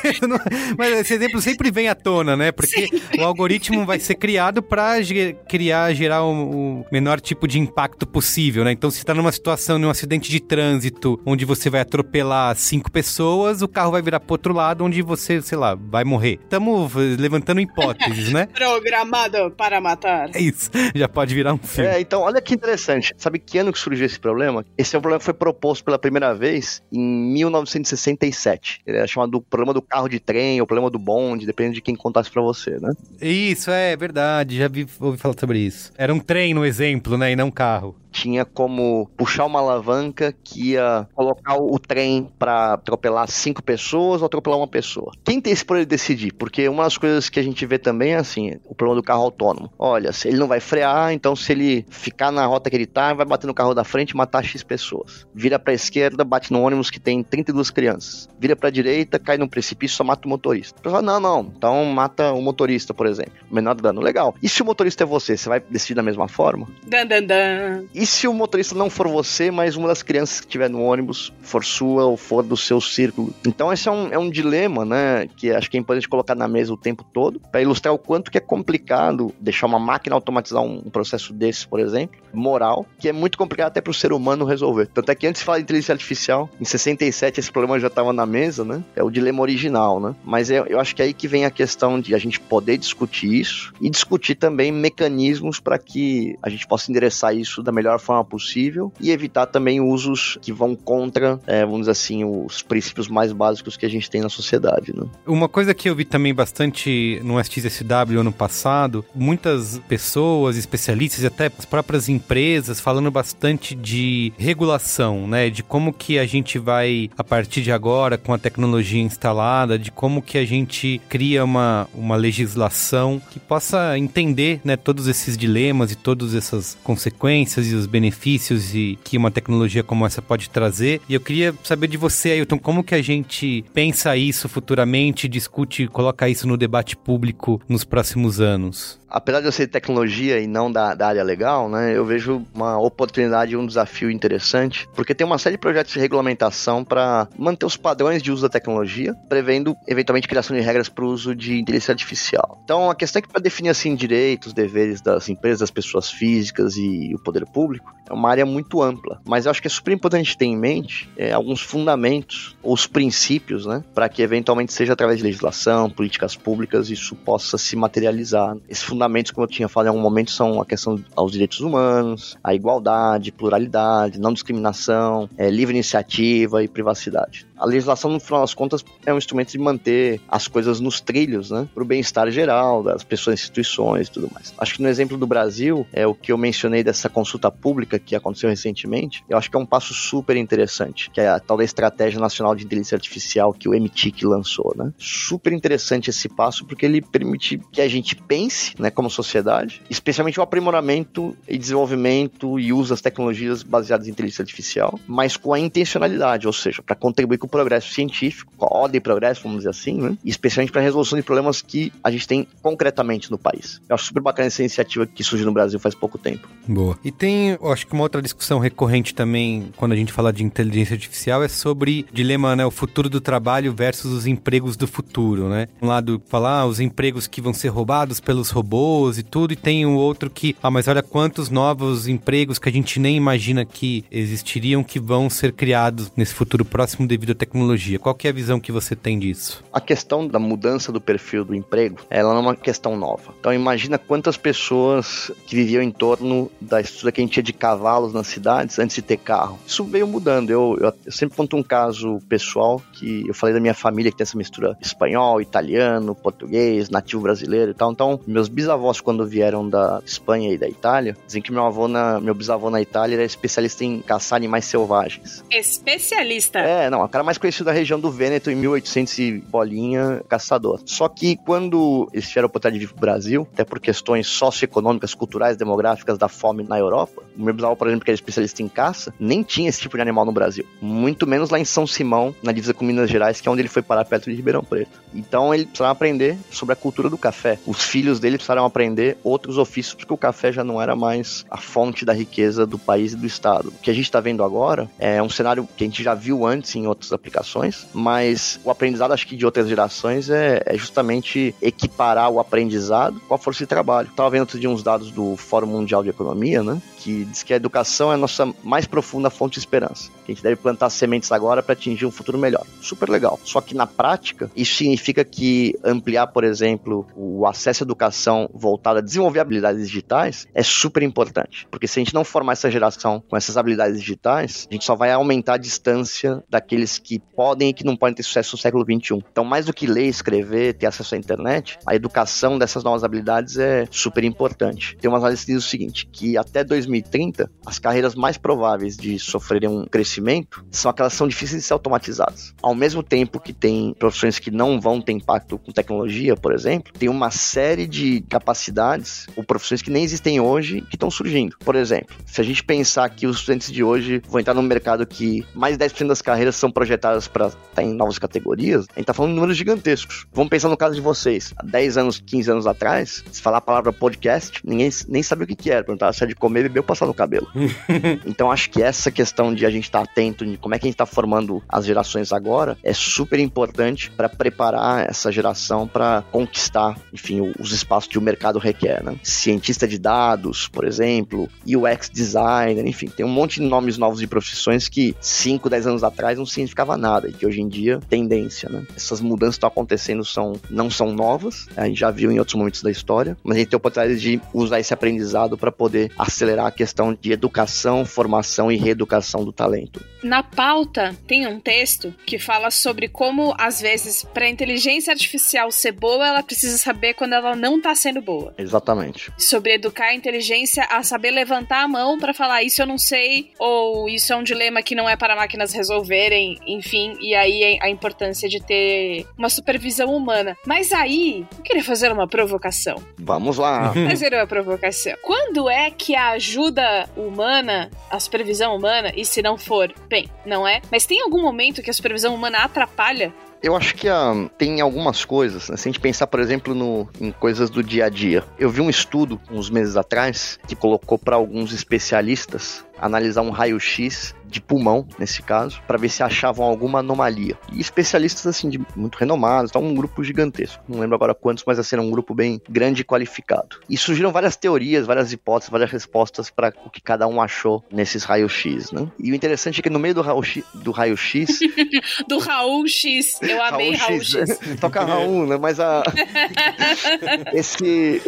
Mas esse exemplo sempre vem à tona, né? Porque Sim. o algoritmo vai ser criado para criar, gerar o, o, menor tipo de impacto possível, né? Então, se está numa situação, num acidente de trânsito, onde você vai atropelar cinco pessoas, o carro vai virar pro outro lado, onde você, sei lá, vai morrer. Estamos levantando hipóteses, né? Programado para matar. É isso. Já pode virar um filme. É, então, olha que interessante. Sabe que ano que surgiu esse problema? Esse é um problema que foi proposto pela primeira vez em 1967. Ele é chamado problema do carro de trem, ou problema do bonde, depende de quem contasse para você, né? Isso, é verdade. Já vi, ouvi falar sobre isso. Era um trem no exemplo, né? E não um carro tinha como puxar uma alavanca que ia colocar o trem para atropelar cinco pessoas ou atropelar uma pessoa. Quem tem esse poder de decidir? Porque uma das coisas que a gente vê também é assim, o problema do carro autônomo. Olha, se ele não vai frear, então se ele ficar na rota que ele tá, vai bater no carro da frente e matar X pessoas. Vira pra esquerda, bate no ônibus que tem 32 crianças. Vira pra direita, cai num precipício, só mata o motorista. Pessoal, não, não, então mata o motorista, por exemplo. Menor dano, legal. E se o motorista é você, você vai decidir da mesma forma? Dan, dan, dan. E se o motorista não for você, mas uma das crianças que estiver no ônibus for sua ou for do seu círculo? Então esse é um, é um dilema, né, que acho que é importante colocar na mesa o tempo todo, para ilustrar o quanto que é complicado deixar uma máquina automatizar um, processo desse, por exemplo, moral, que é muito complicado até para o ser humano resolver. Tanto é que antes de falar de inteligência artificial, em 67 esse problema já estava na mesa, né? É o dilema original, né? Mas é, eu acho que é aí que vem a questão de a gente poder discutir isso e discutir também mecanismos para que a gente possa endereçar isso da melhor forma possível e evitar também usos que vão contra, é, vamos dizer assim, os princípios mais básicos que a gente tem na sociedade. Né? Uma coisa que eu vi também bastante no SXSW ano passado, muitas pessoas, especialistas e até as próprias empresas falando bastante de regulação, né? De como que a gente vai, a partir de agora, com a tecnologia instalada, de como que a gente cria uma, uma legislação que possa entender né, todos esses dilemas e todas essas consequências e os benefícios e que uma tecnologia como essa pode trazer. E eu queria saber de você, Ailton, como que a gente pensa isso futuramente, discute, coloca isso no debate público nos próximos anos? Apesar de eu ser tecnologia e não da, da área legal, né, eu vejo uma oportunidade e um desafio interessante, porque tem uma série de projetos de regulamentação para manter os padrões de uso da tecnologia, prevendo eventualmente criação de regras para o uso de inteligência artificial. Então, a questão é que para definir assim direitos, deveres das empresas, das pessoas físicas e o poder público, é uma área muito ampla. Mas eu acho que é super importante ter em mente é, alguns fundamentos, ou os princípios, né, para que eventualmente seja através de legislação, políticas públicas, isso possa se materializar. Esses fundamentos, como eu tinha falado em algum momento, são a questão aos direitos humanos, a igualdade, pluralidade, não discriminação, é, livre iniciativa e privacidade. A legislação, no final das contas, é um instrumento de manter as coisas nos trilhos, né? Para o bem-estar geral das pessoas, instituições e tudo mais. Acho que no exemplo do Brasil, é o que eu mencionei dessa consulta pública que aconteceu recentemente, eu acho que é um passo super interessante, que é a tal da Estratégia Nacional de Inteligência Artificial que o MTIC lançou, né? Super interessante esse passo porque ele permite que a gente pense, né, como sociedade, especialmente o aprimoramento e desenvolvimento e uso das tecnologias baseadas em inteligência artificial, mas com a intencionalidade, ou seja, para contribuir com o progresso científico, com a ordem e progresso, vamos dizer assim, né? Especialmente para a resolução de problemas que a gente tem concretamente no país. Eu acho super bacana essa iniciativa que surgiu no Brasil faz pouco tempo. Boa. E tem, acho que uma outra discussão recorrente também, quando a gente fala de inteligência artificial, é sobre dilema, né? O futuro do trabalho versus os empregos do futuro, né? Um lado falar ah, os empregos que vão ser roubados pelos robôs e tudo, e tem um outro que, ah, mas olha quantos novos empregos que a gente nem imagina que existiriam que vão ser criados nesse futuro próximo devido tecnologia. Qual é a visão que você tem disso? A questão da mudança do perfil do emprego, ela não é uma questão nova. Então imagina quantas pessoas que viviam em torno da estrutura que a gente tinha de cavalos nas cidades antes de ter carro. Isso veio mudando. Eu, eu, eu sempre conto um caso pessoal que eu falei da minha família que tem essa mistura espanhol, italiano, português, nativo brasileiro e tal. Então meus bisavós, quando vieram da Espanha e da Itália, dizem que meu avô, na, meu bisavô na Itália era especialista em caçar animais selvagens. Especialista? É, não, o cara mais conhecido da região do Vêneto em 1800 e bolinha, caçador. Só que quando eles tiveram a oportunidade de vir pro Brasil, até por questões socioeconômicas, culturais, demográficas da fome na Europa, o meu bisavô, por exemplo, que era especialista em caça, nem tinha esse tipo de animal no Brasil. Muito menos lá em São Simão, na divisa com Minas Gerais, que é onde ele foi parar perto de Ribeirão Preto. Então ele precisava aprender sobre a cultura do café. Os filhos dele precisaram aprender outros ofícios, porque o café já não era mais a fonte da riqueza do país e do estado. O que a gente está vendo agora é um cenário que a gente já viu antes em outras aplicações, mas o aprendizado, acho que de outras gerações, é, é justamente equiparar o aprendizado com a força de trabalho. Estava vendo outro dia uns dados do Fórum Mundial de Economia, né? Que diz que a educação é a nossa mais profunda fonte de esperança. Que a gente deve plantar sementes agora para atingir um futuro melhor. Super legal. Só que na prática, isso significa que ampliar, por exemplo, o acesso à educação voltada a desenvolver habilidades digitais é super importante. Porque se a gente não formar essa geração com essas habilidades digitais, a gente só vai aumentar a distância daqueles que podem e que não podem ter sucesso no século XXI. Então, mais do que ler, escrever, ter acesso à internet, a educação dessas novas habilidades é super importante. Tem umas análises que diz o seguinte, que até 2030, as carreiras mais prováveis de sofrerem um crescimento são aquelas que são difíceis de ser automatizadas. Ao mesmo tempo que tem profissões que não vão ter impacto com tecnologia, por exemplo, tem uma série de capacidades ou profissões que nem existem hoje que estão surgindo. Por exemplo, se a gente pensar que os estudantes de hoje vão entrar num mercado que mais de 10% das carreiras são projetadas para estar em novas categorias, a gente está falando de números gigantescos. Vamos pensar no caso de vocês. Há 10 anos, 15 anos atrás, se falar a palavra podcast, ninguém nem sabia o que, que era. Perguntava se era de comer, beber passar no cabelo. então acho que essa questão de a gente estar tá atento de como é que a gente está formando as gerações agora é super importante para preparar essa geração para conquistar, enfim, os espaços que o mercado requer. Né? Cientista de dados, por exemplo, UX designer, enfim, tem um monte de nomes novos de profissões que 5, 10 anos atrás não significava nada e que hoje em dia tendência. Né? Essas mudanças que estão acontecendo são, não são novas, a gente já viu em outros momentos da história, mas a gente tem a oportunidade de usar esse aprendizado para poder acelerar a questão de educação, formação e reeducação do talento. Na pauta tem um texto que fala sobre como, às vezes, para a inteligência artificial ser boa, ela precisa saber quando ela não está sendo boa. Exatamente. Sobre educar a inteligência a saber levantar a mão para falar isso eu não sei, ou isso é um dilema que não é para máquinas resolverem, enfim, e aí a importância de ter uma supervisão humana. Mas aí, eu queria fazer uma provocação. Vamos lá. Fazer uma provocação. Quando é que a ajuda humana, a supervisão humana, e se não for, bem, não é? Mas tem algum momento que a supervisão humana atrapalha eu acho que uh, tem algumas coisas, né? se a gente pensar, por exemplo, no, em coisas do dia a dia. Eu vi um estudo uns meses atrás que colocou para alguns especialistas analisar um raio-x de pulmão, nesse caso, para ver se achavam alguma anomalia. E especialistas, assim, de muito renomados, tá um grupo gigantesco. Não lembro agora quantos, mas assim, era um grupo bem grande e qualificado. E surgiram várias teorias, várias hipóteses, várias respostas para o que cada um achou nesses raios-x, né? E o interessante é que no meio do raio-x... Do raio-x... do Raul-x. Eu amei Raul-x. Raul Toca Raul, né? Mas a... Esse...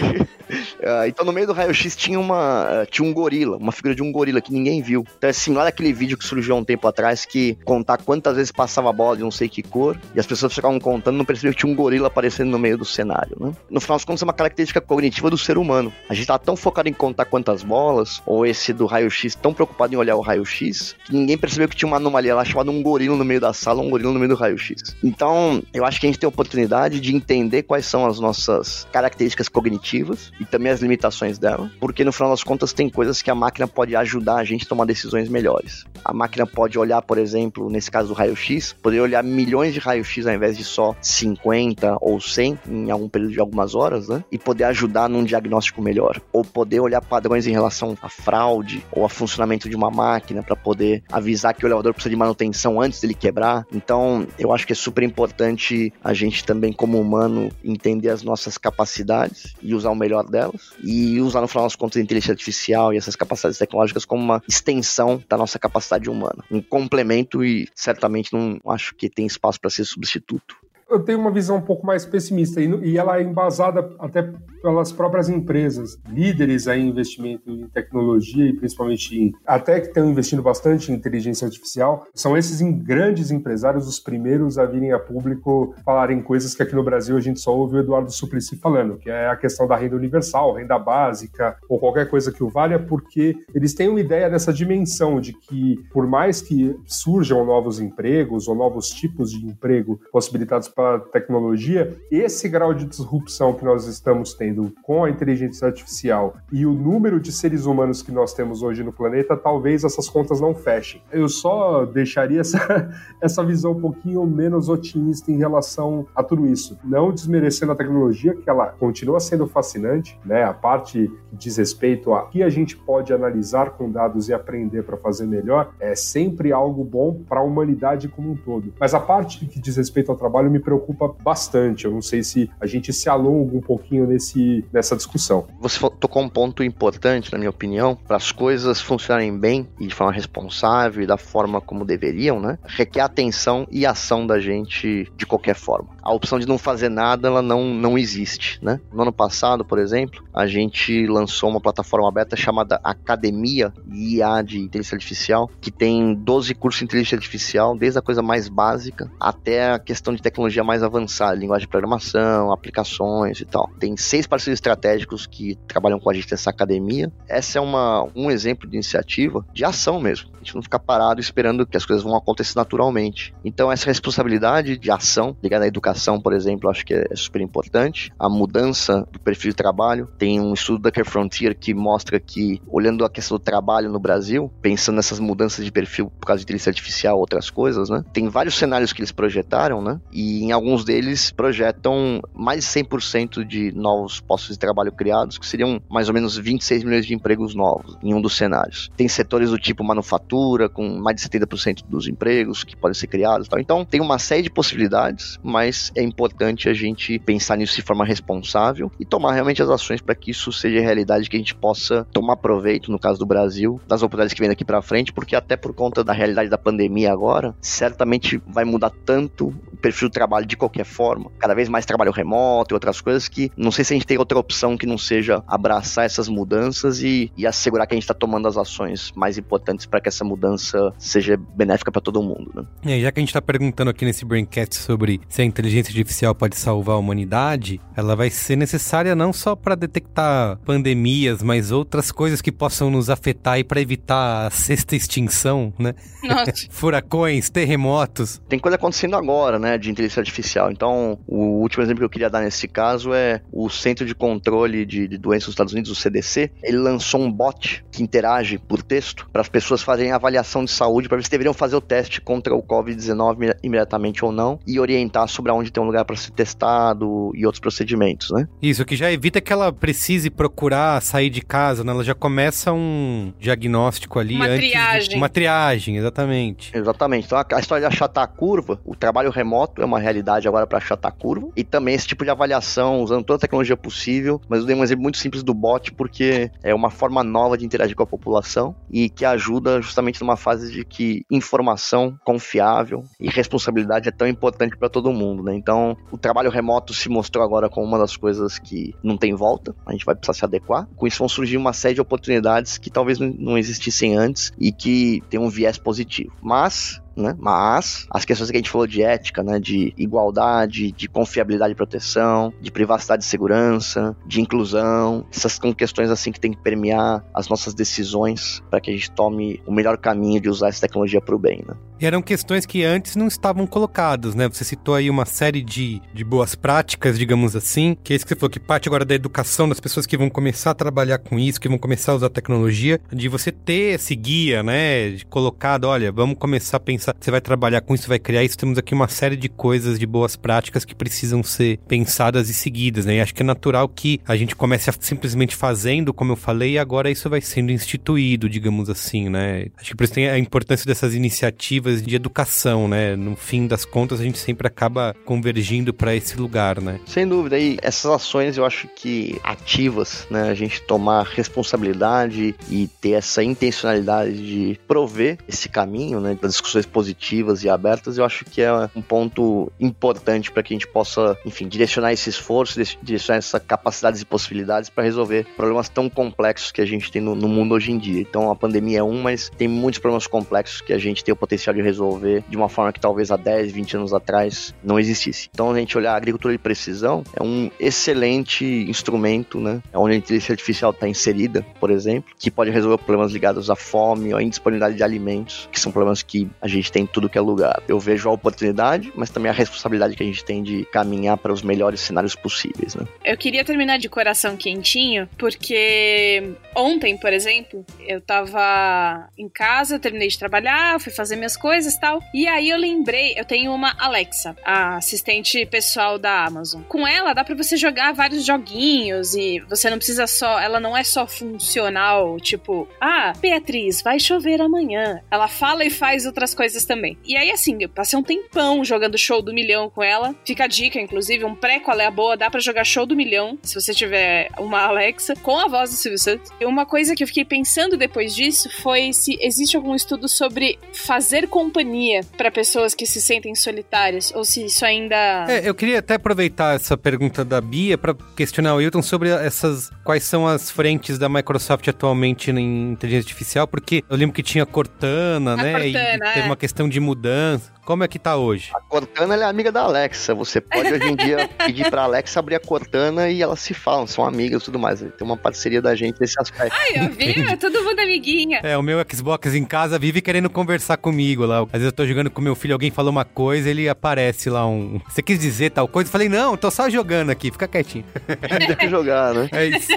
Uh, então no meio do raio-x tinha uma uh, tinha um gorila, uma figura de um gorila que ninguém viu. Então é similar àquele vídeo que surgiu há um tempo atrás que contar quantas vezes passava a bola de não sei que cor e as pessoas ficavam contando não percebiam que tinha um gorila aparecendo no meio do cenário, né? No final das contas é uma característica cognitiva do ser humano. A gente tá tão focado em contar quantas bolas ou esse do raio-x tão preocupado em olhar o raio-x que ninguém percebeu que tinha uma anomalia lá chamada um gorila no meio da sala, um gorila no meio do raio-x. Então, eu acho que a gente tem a oportunidade de entender quais são as nossas características cognitivas e também as limitações dela, porque no final das contas tem coisas que a máquina pode ajudar a gente a tomar decisões melhores. A máquina pode olhar, por exemplo, nesse caso do raio-x, poder olhar milhões de raio-x ao invés de só 50 ou 100 em algum período de algumas horas, né? E poder ajudar num diagnóstico melhor. Ou poder olhar padrões em relação a fraude ou a funcionamento de uma máquina para poder avisar que o elevador precisa de manutenção antes dele quebrar. Então, eu acho que é super importante a gente também, como humano, entender as nossas capacidades e usar o melhor delas e usar no final das contas a inteligência artificial e essas capacidades tecnológicas como uma extensão da nossa capacidade humana, um complemento e certamente não acho que tem espaço para ser substituto. Eu tenho uma visão um pouco mais pessimista e, ela é embasada até pelas próprias empresas, líderes em investimento em tecnologia e principalmente em, até que estão investindo bastante em inteligência artificial, são esses grandes empresários os primeiros a virem a público falarem coisas que aqui no Brasil a gente só ouve o Eduardo Suplicy falando, que é a questão da renda universal, renda básica ou qualquer coisa que o valha, porque eles têm uma ideia dessa dimensão de que por mais que surjam novos empregos ou novos tipos de emprego possibilitados pela tecnologia, esse grau de disrupção que nós estamos tendo com a inteligência artificial e o número de seres humanos que nós temos hoje no planeta, talvez essas contas não fechem. Eu só deixaria essa, essa visão um pouquinho menos otimista em relação a tudo isso. Não desmerecendo a tecnologia, que ela continua sendo fascinante, né? A parte que diz respeito a que a gente pode analisar com dados e aprender para fazer melhor é sempre algo bom para a humanidade como um todo. Mas a parte que diz respeito ao trabalho me preocupa bastante. Eu não sei se a gente se alonga um pouquinho nesse, nessa discussão. Você tocou um ponto importante, na minha opinião, para as coisas funcionarem bem e de forma responsável e da forma como deveriam, né? Requer atenção e ação da gente de qualquer forma. A opção de não fazer nada, ela não, não existe, né? No ano passado, por exemplo, a gente lançou uma plataforma aberta chamada Academia IA de Inteligência Artificial, que tem 12 cursos de inteligência artificial, desde a coisa mais básica até a questão de tecnologia mais avançada, linguagem de programação, aplicações e tal. Tem seis parceiros estratégicos que trabalham com a gente nessa academia. Essa é uma, um exemplo de iniciativa de ação mesmo. A gente não ficar parado esperando que as coisas vão acontecer naturalmente. Então, essa responsabilidade de ação ligada à educação, por exemplo, acho que é super importante. A mudança do perfil de trabalho. Tem um estudo da Care Frontier que mostra que, olhando a questão do trabalho no Brasil, pensando nessas mudanças de perfil por causa de inteligência artificial, outras coisas, né? Tem vários cenários que eles projetaram, né? E em alguns deles projetam mais de 100% de novos postos de trabalho criados, que seriam mais ou menos 26 milhões de empregos novos em um dos cenários. Tem setores do tipo manufatura, com mais de 70% dos empregos que podem ser criados. Tal. Então, tem uma série de possibilidades, mas é importante a gente pensar nisso de forma responsável e tomar realmente as ações para que isso seja realidade, que a gente possa tomar proveito, no caso do Brasil, das oportunidades que vem daqui para frente, porque até por conta da realidade da pandemia agora, certamente vai mudar tanto o perfil do trabalho de qualquer forma, cada vez mais trabalho remoto e outras coisas que não sei se a gente tem outra opção que não seja abraçar essas mudanças e, e assegurar que a gente está tomando as ações mais importantes para que essa mudança seja benéfica para todo mundo. Né? E já que a gente está perguntando aqui nesse Braincast sobre se a inteligência artificial pode salvar a humanidade, ela vai ser necessária não só para detectar pandemias, mas outras coisas que possam nos afetar e para evitar a sexta extinção, né? Nossa. Furacões, terremotos. Tem coisa acontecendo agora, né, de inteligência artificial. Então, o último exemplo que eu queria dar nesse caso é o Centro de Controle de, de Doenças dos Estados Unidos, o CDC. Ele lançou um bot que interage por texto para as pessoas fazerem avaliação de saúde para ver se deveriam fazer o teste contra o COVID-19 imediatamente ou não e orientar sobre onde tem um lugar para ser testado e outros procedimentos, né? Isso, que já evita que ela precise procurar sair de casa, né? Ela já começa um diagnóstico ali uma antes. Triagem. De... Uma triagem, exatamente. Exatamente. Então a, história de achatar a curva, o trabalho remoto é uma realidade agora para achatar a curva e também esse tipo de avaliação usando toda a tecnologia possível, mas eu dei um exemplo muito simples do bot porque é uma forma nova de interagir com a população e que ajuda justamente numa fase de que informação confiável e responsabilidade é tão importante para todo mundo, né? Então, o trabalho remoto se mostrou agora como uma das coisas que não tem volta, a gente vai precisar se adequar. Com isso vão surgir uma série de oportunidades que talvez não existissem antes e que tem um viés positivo. Mas né? Mas as questões que a gente falou de ética, né? De igualdade, de confiabilidade e proteção, de privacidade e segurança, de inclusão, essas são questões assim que tem que permear as nossas decisões para que a gente tome o melhor caminho de usar essa tecnologia para o bem, né? Eram questões que antes não estavam colocadas, né? Você citou aí uma série de, de boas práticas, digamos assim, que é isso que você falou, que parte agora da educação das pessoas que vão começar a trabalhar com isso, que vão começar a usar tecnologia, de você ter esse guia, né? De colocado, olha, vamos começar a pensar, você vai trabalhar com isso, vai criar isso, temos aqui uma série de coisas, de boas práticas que precisam ser pensadas e seguidas, né? E acho que é natural que a gente comece a simplesmente fazendo, como eu falei, e agora isso vai sendo instituído, digamos assim, né? Acho que por isso tem a importância dessas iniciativas positivas de educação, né? No fim das contas, a gente sempre acaba convergindo para esse lugar, né? Sem dúvida. E essas ações eu acho que ativas, né? A gente tomar responsabilidade e ter essa intencionalidade de prover esse caminho, né? Das discussões positivas e abertas, eu acho que é um ponto importante para que a gente possa, enfim, direcionar esse esforço, direcionar essas capacidades e possibilidades para resolver problemas tão complexos que a gente tem no, no mundo hoje em dia. Então a pandemia é um, mas tem muitos problemas complexos que a gente tem o potencial resolver de uma forma que talvez há 10, 20 anos atrás não existisse. Então a gente olhar a agricultura de precisão é um excelente instrumento, né? É onde a inteligência artificial está inserida, por exemplo, que pode resolver problemas ligados à fome ou à indisponibilidade de alimentos, que são problemas que a gente tem em tudo que é lugar. Eu vejo a oportunidade, mas também a responsabilidade que a gente tem de caminhar para os melhores cenários possíveis, né? Eu queria terminar de coração quentinho, porque ontem, por exemplo, eu tava em casa, terminei de trabalhar, fui fazer minhas coisas e tal. E aí eu lembrei, eu tenho uma Alexa, a assistente pessoal da Amazon. Com ela dá para você jogar vários joguinhos e você não precisa só, ela não é só funcional, tipo, ah, Beatriz, vai chover amanhã. Ela fala e faz outras coisas também. E aí assim, eu passei um tempão jogando show do milhão com ela. Fica a dica, inclusive, um pré qual é a boa, dá para jogar show do milhão, se você tiver uma Alexa, com a voz do Silvio Santos. E uma coisa que eu fiquei pensando depois disso foi se existe algum estudo sobre fazer companhia para pessoas que se sentem solitárias, ou se isso ainda. É, eu queria até aproveitar essa pergunta da Bia para questionar o Hilton sobre essas. Quais são as frentes da Microsoft atualmente em inteligência artificial, porque eu lembro que tinha Cortana, a né? Cortana, e teve é. uma questão de mudança. Como é que tá hoje? A Cortana é amiga da Alexa. Você pode hoje em dia pedir pra Alexa abrir a Cortana e elas se falam, são amigas e tudo mais. Tem uma parceria da gente nesse aspecto. Ai, eu vi, é todo mundo amiguinha. É, o meu Xbox em casa vive querendo conversar comigo lá. Às vezes eu tô jogando com meu filho, alguém falou uma coisa, ele aparece lá um. Você quis dizer tal coisa? Eu falei, não, tô só jogando aqui, fica quietinho. Deixa jogar, né? É isso.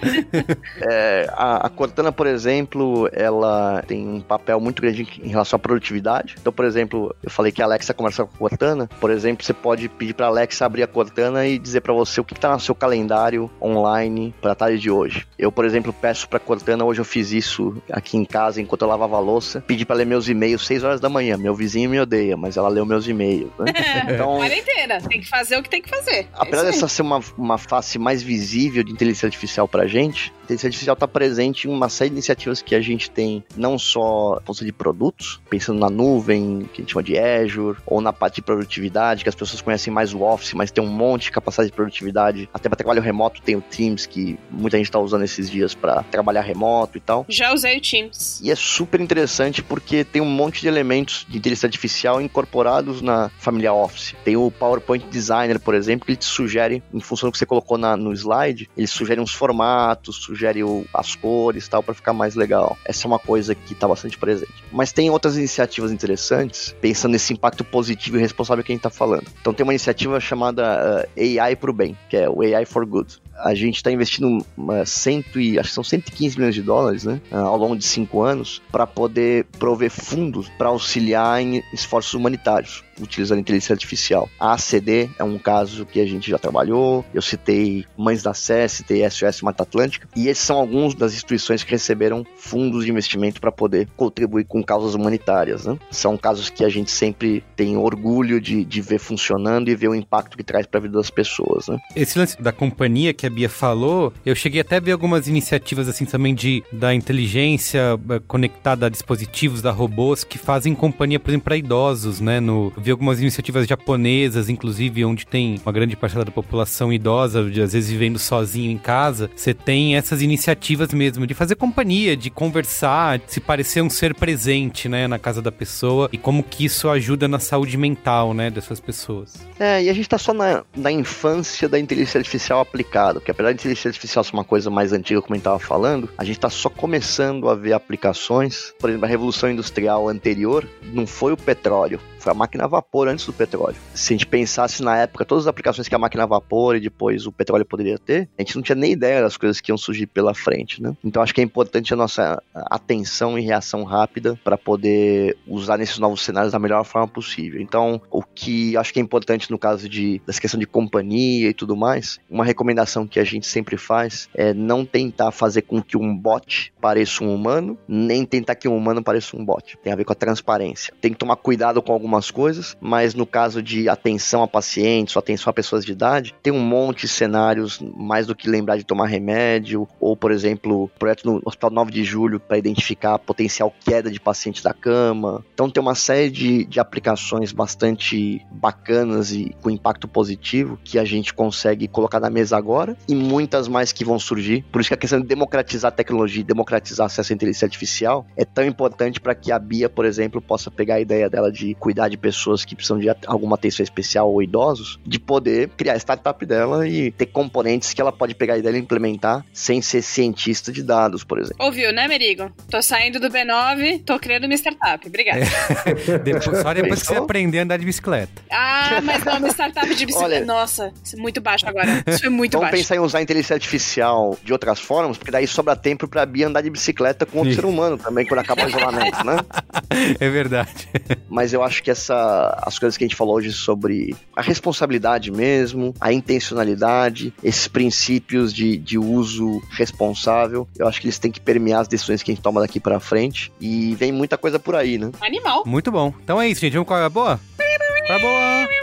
É, a, a Cortana, por exemplo, ela tem um papel muito grande em relação à produtividade. Então, por exemplo, eu falei que a Alexa Alexa conversar com a Cortana, por exemplo, você pode pedir para Alexa abrir a Cortana e dizer para você o que está no seu calendário online para a tarde de hoje. Eu, por exemplo, peço para Cortana, hoje eu fiz isso aqui em casa enquanto eu lavava a louça, pedi para ler meus e-mails 6 horas da manhã. Meu vizinho me odeia, mas ela leu meus e-mails. Né? Então, Quarentena, tem que fazer o que tem que fazer. Apesar é dessa ser uma, uma face mais visível de inteligência artificial pra gente, a inteligência artificial está presente em uma série de iniciativas que a gente tem, não só força de produtos, pensando na nuvem, que a gente chama de Azure, Ou na parte de produtividade, que as pessoas conhecem mais o Office, mas tem um monte de capacidade de produtividade. Até para trabalho remoto tem o Teams, que muita gente está usando esses dias para trabalhar remoto e tal. Já usei o Teams. E é super interessante porque tem um monte de elementos de inteligência artificial incorporados na família Office. Tem o PowerPoint Designer, por exemplo, que ele te sugere, em função do que você colocou na, no slide, ele sugere uns formatos, sugere o, as cores tal, para ficar mais legal. Essa é uma coisa que está bastante presente. Mas tem outras iniciativas interessantes, pensando nesse impacto impacto positivo e responsável que a gente está falando. Então tem uma iniciativa chamada uh, AI para o bem, que é o AI for Good a gente está investindo uma cento e, acho que são 115 milhões de dólares, né, ah, ao longo de cinco anos, para poder prover fundos para auxiliar em esforços humanitários utilizando inteligência artificial. A ACD é um caso que a gente já trabalhou, eu citei Mães da Sé, citei SOS Mata Atlântica, e esses são alguns das instituições que receberam fundos de investimento para poder contribuir com causas humanitárias. Né? São casos que a gente sempre tem orgulho de, de ver funcionando e ver o impacto que traz para a vida das pessoas. Né? Esse lance da companhia que a Bia falou, eu cheguei até a ver algumas iniciativas assim também de da inteligência eh, conectada a dispositivos, da robôs que fazem companhia, por exemplo, para idosos, né? No, vi algumas iniciativas japonesas, inclusive, onde tem uma grande parcela da população idosa, às vezes vivendo sozinho em casa. Você tem essas iniciativas mesmo de fazer companhia, de conversar, de se parecer um ser presente, né, na casa da pessoa e como que isso ajuda na saúde mental, né, dessas pessoas. É, e a gente tá só na, na infância da inteligência artificial aplicada porque apesar de inteligência artificial ser uma coisa mais antiga, como a gente estava falando, a gente está só começando a ver aplicações. Por exemplo, a revolução industrial anterior não foi o petróleo, foi a máquina a vapor antes do petróleo. Se a gente pensasse na época, todas as aplicações que a máquina a vapor e depois o petróleo poderia ter, a gente não tinha nem ideia das coisas que iam surgir pela frente, né? Então acho que é importante a nossa atenção e reação rápida para poder usar nesses novos cenários da melhor forma possível. Então, o que acho que é importante no caso de dessa questão de companhia e tudo mais, uma recomendação que a gente sempre faz é não tentar fazer com que um bot pareça um humano, nem tentar que um humano pareça um bot. Tem a ver com a transparência. Tem que tomar cuidado com algumas coisas, mas no caso de atenção a pacientes ou atenção a pessoas de idade, tem um monte de cenários, mais do que lembrar de tomar remédio, ou, por exemplo, projeto no Hospital 9 de Julho para identificar a potencial queda de pacientes da cama. Então tem uma série de, de aplicações bastante bacanas e com impacto positivo que a gente consegue colocar na mesa agora e muitas mais que vão surgir. Por isso que a questão de democratizar a tecnologia, democratizar acesso à inteligência artificial é tão importante para que a Bia, por exemplo, possa pegar a ideia dela de cuidar de pessoas que precisam de alguma atenção especial ou idosos, de poder criar a startup dela e ter componentes que ela pode pegar a ideia e implementar sem ser cientista de dados, por exemplo. Ouviu, né, Merigo? Tô saindo do B9, tô criando uma startup. Obrigada. É. depois, só depois que você aprender a andar de bicicleta. Ah, mas não, uma startup de bicicleta. Olha, Nossa, isso é muito baixo agora. Isso foi muito vamos baixo. Pensar em usar a inteligência artificial de outras formas, porque daí sobra tempo pra Bia andar de bicicleta com outro Isso. ser humano também, quando acabar o isolamento, né? É verdade. Mas eu acho que essa, as coisas que a gente falou hoje sobre a responsabilidade mesmo, a intencionalidade, esses princípios de, de uso responsável, eu acho que eles têm que permear as decisões que a gente toma daqui para frente. E vem muita coisa por aí, né? Animal. Muito bom. Então é isso, gente. Vamos com a boa? Qual é a boa?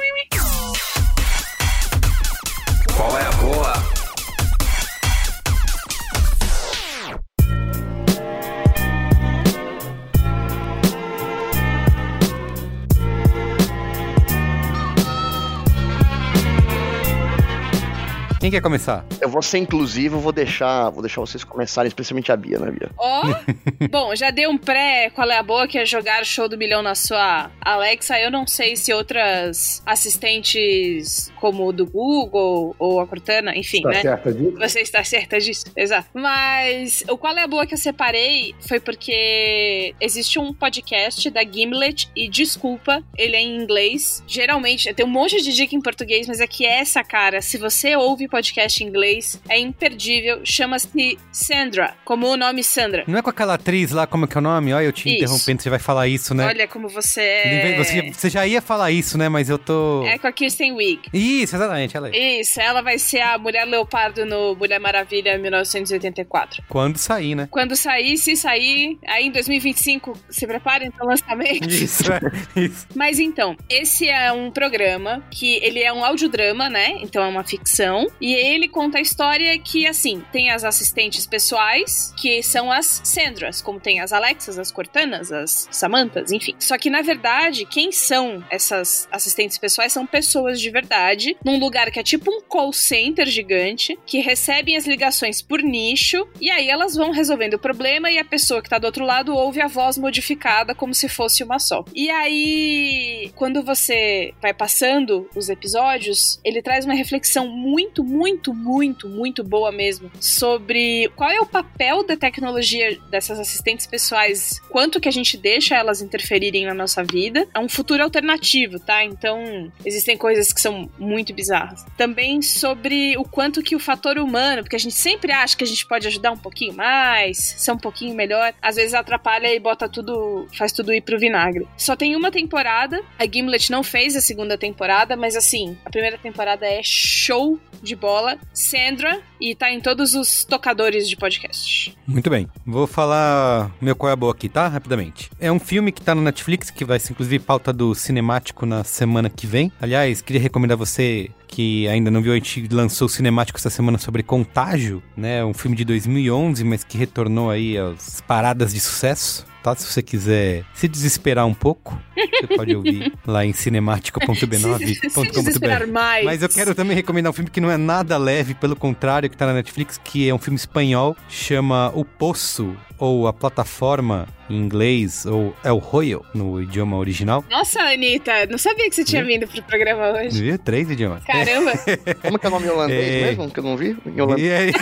Quem quer começar? Eu vou ser inclusivo, vou deixar, vou deixar vocês começarem, especialmente a Bia, né, Bia? Ó, oh, bom, já dei um pré, qual é a boa, que é jogar show do milhão na sua Alexa. Eu não sei se outras assistentes como o do Google ou a Cortana, enfim, está né? certa disso? Você está certa disso, exato. Mas o qual é a boa que eu separei foi porque existe um podcast da Gimlet e desculpa, ele é em inglês. Geralmente, tem um monte de dica em português, mas é que essa, cara, se você ouve podcast em inglês, é imperdível. Chama-se Sandra, como o nome Sandra. Não é com aquela atriz lá, como é que é o nome? Olha, eu te isso. interrompendo, você vai falar isso, né? Olha como você é... Você, você, já ia falar isso, né? Mas eu tô... É com a Kirsten Wiig. Isso, exatamente, ela é. Isso, ela vai ser a Mulher Leopardo no Mulher Maravilha 1984. Quando sair, né? Quando sair, se sair, aí em 2025, se preparem para o lançamento. Isso, é, isso. Mas então, esse é um programa que ele é um audiodrama, né? Então é uma ficção. E ele conta a história que, assim, tem as assistentes pessoais, que são as Sandras, como tem as Alexas, as Cortanas, as Samantas, enfim. Só que, na verdade, quem são essas assistentes pessoais são pessoas de verdade, num lugar que é tipo um call center gigante, que recebem as ligações por nicho, e aí elas vão resolvendo o problema e a pessoa que tá do outro lado ouve a voz modificada como se fosse uma só. E aí, quando você vai passando os episódios, ele traz uma reflexão muito, muito, muito, muito boa mesmo sobre qual é o papel da tecnologia dessas assistentes pessoais, quanto que a gente deixa elas interferirem na nossa vida. É um futuro alternativo, tá? Então, existem coisas que são muito bizarras. Também sobre o quanto que o fator humano, porque a gente sempre acha que a gente pode ajudar um pouquinho mais, ser um pouquinho melhor, às vezes atrapalha e bota tudo, faz tudo ir pro vinagre. Só tem uma temporada, a Gimlet não fez a segunda temporada, mas assim, a primeira temporada é show de bola, Sandra, e tá em todos os tocadores de podcast. Muito bem. Vou falar meu qual é a boa aqui, tá? Rapidamente. É um filme que tá no Netflix, que vai ser inclusive pauta do cinemático na semana que vem. Aliás, queria recomendar você que ainda não viu, a gente lançou o cinemático essa semana sobre Contágio, né? Um filme de 2011, mas que retornou aí às paradas de sucesso. Tá? Se você quiser se desesperar um pouco, você pode ouvir lá em cinemático.b9.com.br. mais. Mas eu quero também recomendar um filme que não é nada leve, pelo contrário, que tá na Netflix, que é um filme espanhol, chama O Poço, ou a plataforma em inglês, ou El Royal, no idioma original. Nossa, Anitta, não sabia que você tinha vindo pro programa hoje. Viu? Três idiomas. Caramba! Como que é o nome holandês é... mesmo? Que eu não vi? Em holandês.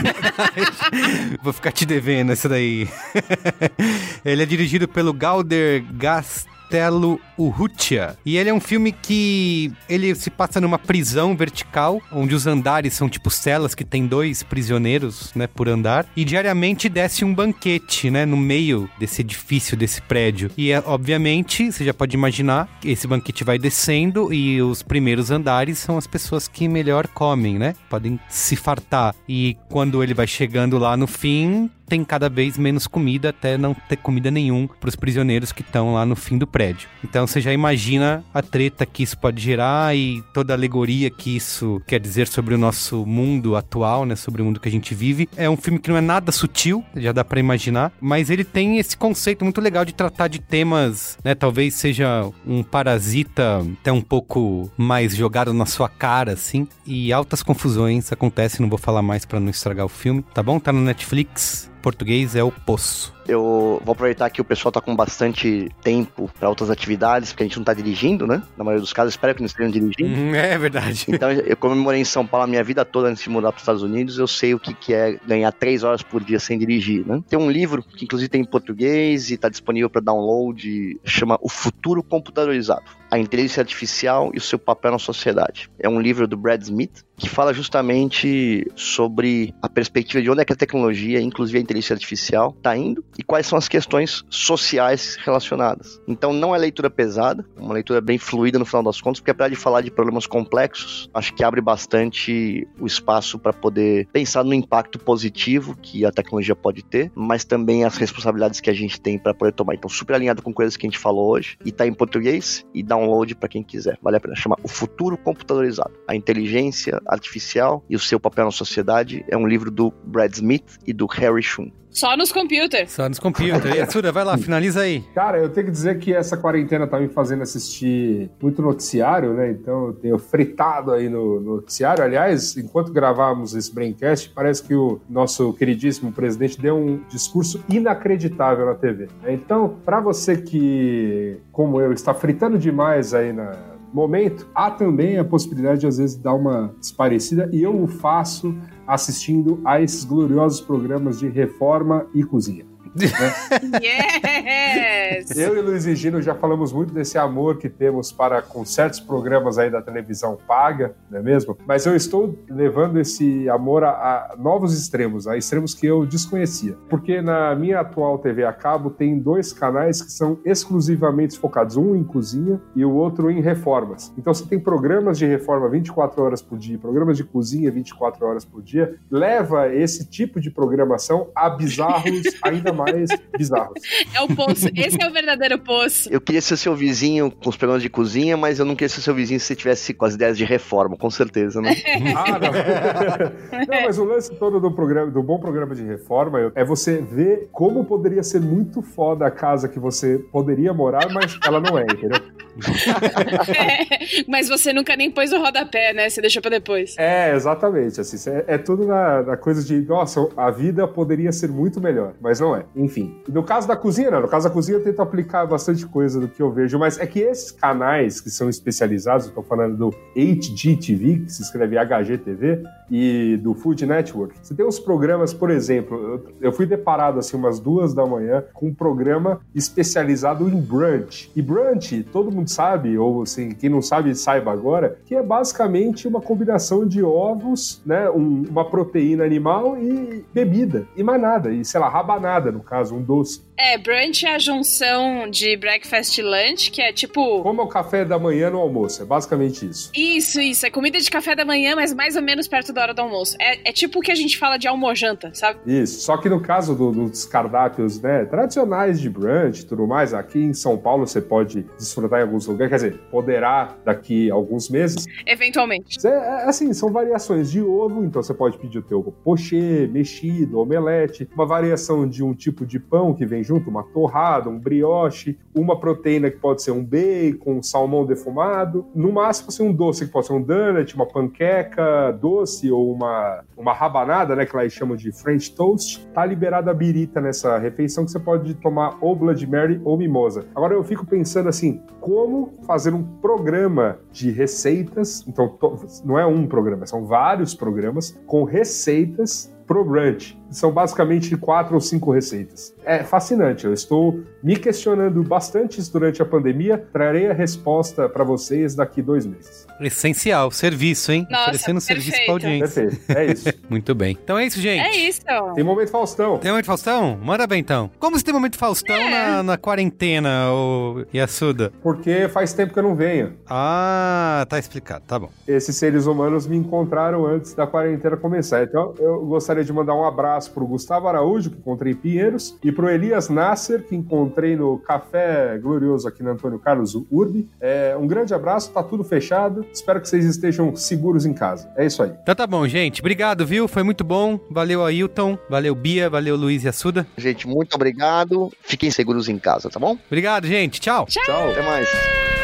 Vou ficar te devendo essa daí. Ele é dirigido pelo Galder Gast Telo Urrutia. E ele é um filme que ele se passa numa prisão vertical, onde os andares são tipo celas que tem dois prisioneiros, né, por andar, e diariamente desce um banquete, né, no meio desse edifício, desse prédio. E é, obviamente, você já pode imaginar, esse banquete vai descendo e os primeiros andares são as pessoas que melhor comem, né? Podem se fartar. E quando ele vai chegando lá no fim, tem cada vez menos comida até não ter comida nenhum para os prisioneiros que estão lá no fim do prédio. Então você já imagina a treta que isso pode gerar e toda a alegoria que isso quer dizer sobre o nosso mundo atual, né, sobre o mundo que a gente vive. É um filme que não é nada sutil, já dá para imaginar, mas ele tem esse conceito muito legal de tratar de temas, né, talvez seja um parasita até um pouco mais jogado na sua cara assim, e altas confusões acontecem, não vou falar mais para não estragar o filme, tá bom? Tá no Netflix português é o Poço. Eu vou aproveitar que o pessoal tá com bastante tempo para outras atividades, porque a gente não tá dirigindo, né? Na maioria dos casos, espero que não estejam dirigindo. Hum, é verdade. Então, eu comemorei em São Paulo a minha vida toda antes de mudar para os Estados Unidos. Eu sei o que, que é ganhar três horas por dia sem dirigir, né? Tem um livro que, inclusive, tem em português e tá disponível para download, chama O Futuro Computadorizado a inteligência artificial e o seu papel na sociedade. É um livro do Brad Smith que fala justamente sobre a perspectiva de onde é que a tecnologia, inclusive a inteligência artificial, está indo e quais são as questões sociais relacionadas. Então não é leitura pesada, é uma leitura bem fluida no final das contas, porque apesar de falar de problemas complexos, acho que abre bastante o espaço para poder pensar no impacto positivo que a tecnologia pode ter, mas também as responsabilidades que a gente tem para poder tomar. Então super alinhado com coisas que a gente falou hoje e está em português e download para quem quiser. Vale a pena chamar O Futuro Computadorizado. A inteligência artificial e o seu papel na sociedade é um livro do Brad Smith e do Harry Shum. Só nos computers. Só nos computers. E Atsuda, vai lá, finaliza aí. Cara, eu tenho que dizer que essa quarentena tá me fazendo assistir muito noticiário, né? Então eu tenho fritado aí no noticiário. Aliás, enquanto gravávamos esse Braincast, parece que o nosso queridíssimo presidente deu um discurso inacreditável na TV. Então, para você que, como eu, está fritando demais aí na, momento, há também a possibilidade de às vezes dar uma desparecida e eu o faço assistindo a esses gloriosos programas de reforma e cozinha. Né? yes! Eu e Luiz e Gino já falamos muito desse amor que temos para com certos programas aí da televisão paga, não é mesmo? Mas eu estou levando esse amor a, a novos extremos, a extremos que eu desconhecia. Porque na minha atual TV a cabo tem dois canais que são exclusivamente focados, um em cozinha e o outro em reformas. Então você tem programas de reforma 24 horas por dia, programas de cozinha 24 horas por dia, leva esse tipo de programação a bizarros ainda mais mais bizarros. É o poço. Esse é o verdadeiro poço. Eu queria ser seu vizinho com os problemas de cozinha, mas eu não queria ser seu vizinho se você tivesse com as ideias de reforma, com certeza, né? ah, não. não, mas o lance todo do, programa, do bom programa de reforma é você ver como poderia ser muito foda a casa que você poderia morar, mas ela não é, entendeu? é, mas você nunca nem pôs o rodapé, né? Você deixou pra depois. É, exatamente. Assim, é, é tudo na, na coisa de, nossa, a vida poderia ser muito melhor, mas não é. Enfim. No caso da cozinha, não. No caso da cozinha, eu tento aplicar bastante coisa do que eu vejo, mas é que esses canais que são especializados, eu tô falando do HGTV, que se escreve HGTV, e do Food Network. Você tem uns programas, por exemplo, eu, eu fui deparado assim umas duas da manhã com um programa especializado em brunch. E brunch, todo mundo sabe, ou assim, quem não sabe, saiba agora, que é basicamente uma combinação de ovos, né, um, uma proteína animal e bebida. E mais nada. E, sei lá, rabanada, no caso, um doce. É, brunch é a junção de breakfast e lunch, que é tipo. Como é o café da manhã no almoço, é basicamente isso. Isso, isso. É comida de café da manhã, mas mais ou menos perto da hora do almoço. É, é tipo o que a gente fala de almojanta, sabe? Isso. Só que no caso do, dos cardápios, né, tradicionais de brunch e tudo mais, aqui em São Paulo você pode desfrutar em alguns lugares, quer dizer, poderá daqui a alguns meses. Eventualmente. É, é, assim, são variações de ovo, então você pode pedir o teu pochê, mexido, omelete, uma variação de um tipo de pão que vem junto, uma torrada, um brioche, uma proteína que pode ser um bacon, um salmão defumado, no máximo assim, um doce que pode ser um donut, uma panqueca doce ou uma, uma rabanada, né, que lá eles chamam de French toast. Tá liberada a birita nessa refeição que você pode tomar ou Blood Mary ou mimosa. Agora eu fico pensando assim, como fazer um programa de receitas, então não é um programa, são vários programas com receitas pro brunch. São basicamente quatro ou cinco receitas. É fascinante, eu estou me questionando bastante durante a pandemia. Trarei a resposta para vocês daqui dois meses. Essencial, serviço, hein? Nossa, Oferecendo serviço pra audiência. Perfeito, é isso. Muito bem. Então é isso, gente. É isso. Tem momento Faustão. Tem momento Faustão? Manda bem então. Como você tem momento Faustão É. na, na quarentena, ô Yasuda? Porque faz tempo que eu não venho. Ah, tá explicado, tá bom. Esses seres humanos me encontraram antes da quarentena começar. Então, eu gostaria de mandar um abraço pro Gustavo Araújo, que encontrei em Pinheiros, e pro Elias Nasser, que encontrei no Café Glorioso aqui no Antônio Carlos Urbi. É, um grande abraço, tá tudo fechado. Espero que vocês estejam seguros em casa. É isso aí. Então tá bom, gente. Obrigado, viu? Foi muito bom. Valeu, Ailton. Valeu, Bia. Valeu, Luiz e Assuda. Gente, muito obrigado. Fiquem seguros em casa, tá bom? Obrigado, gente. Tchau. Tchau. Até mais.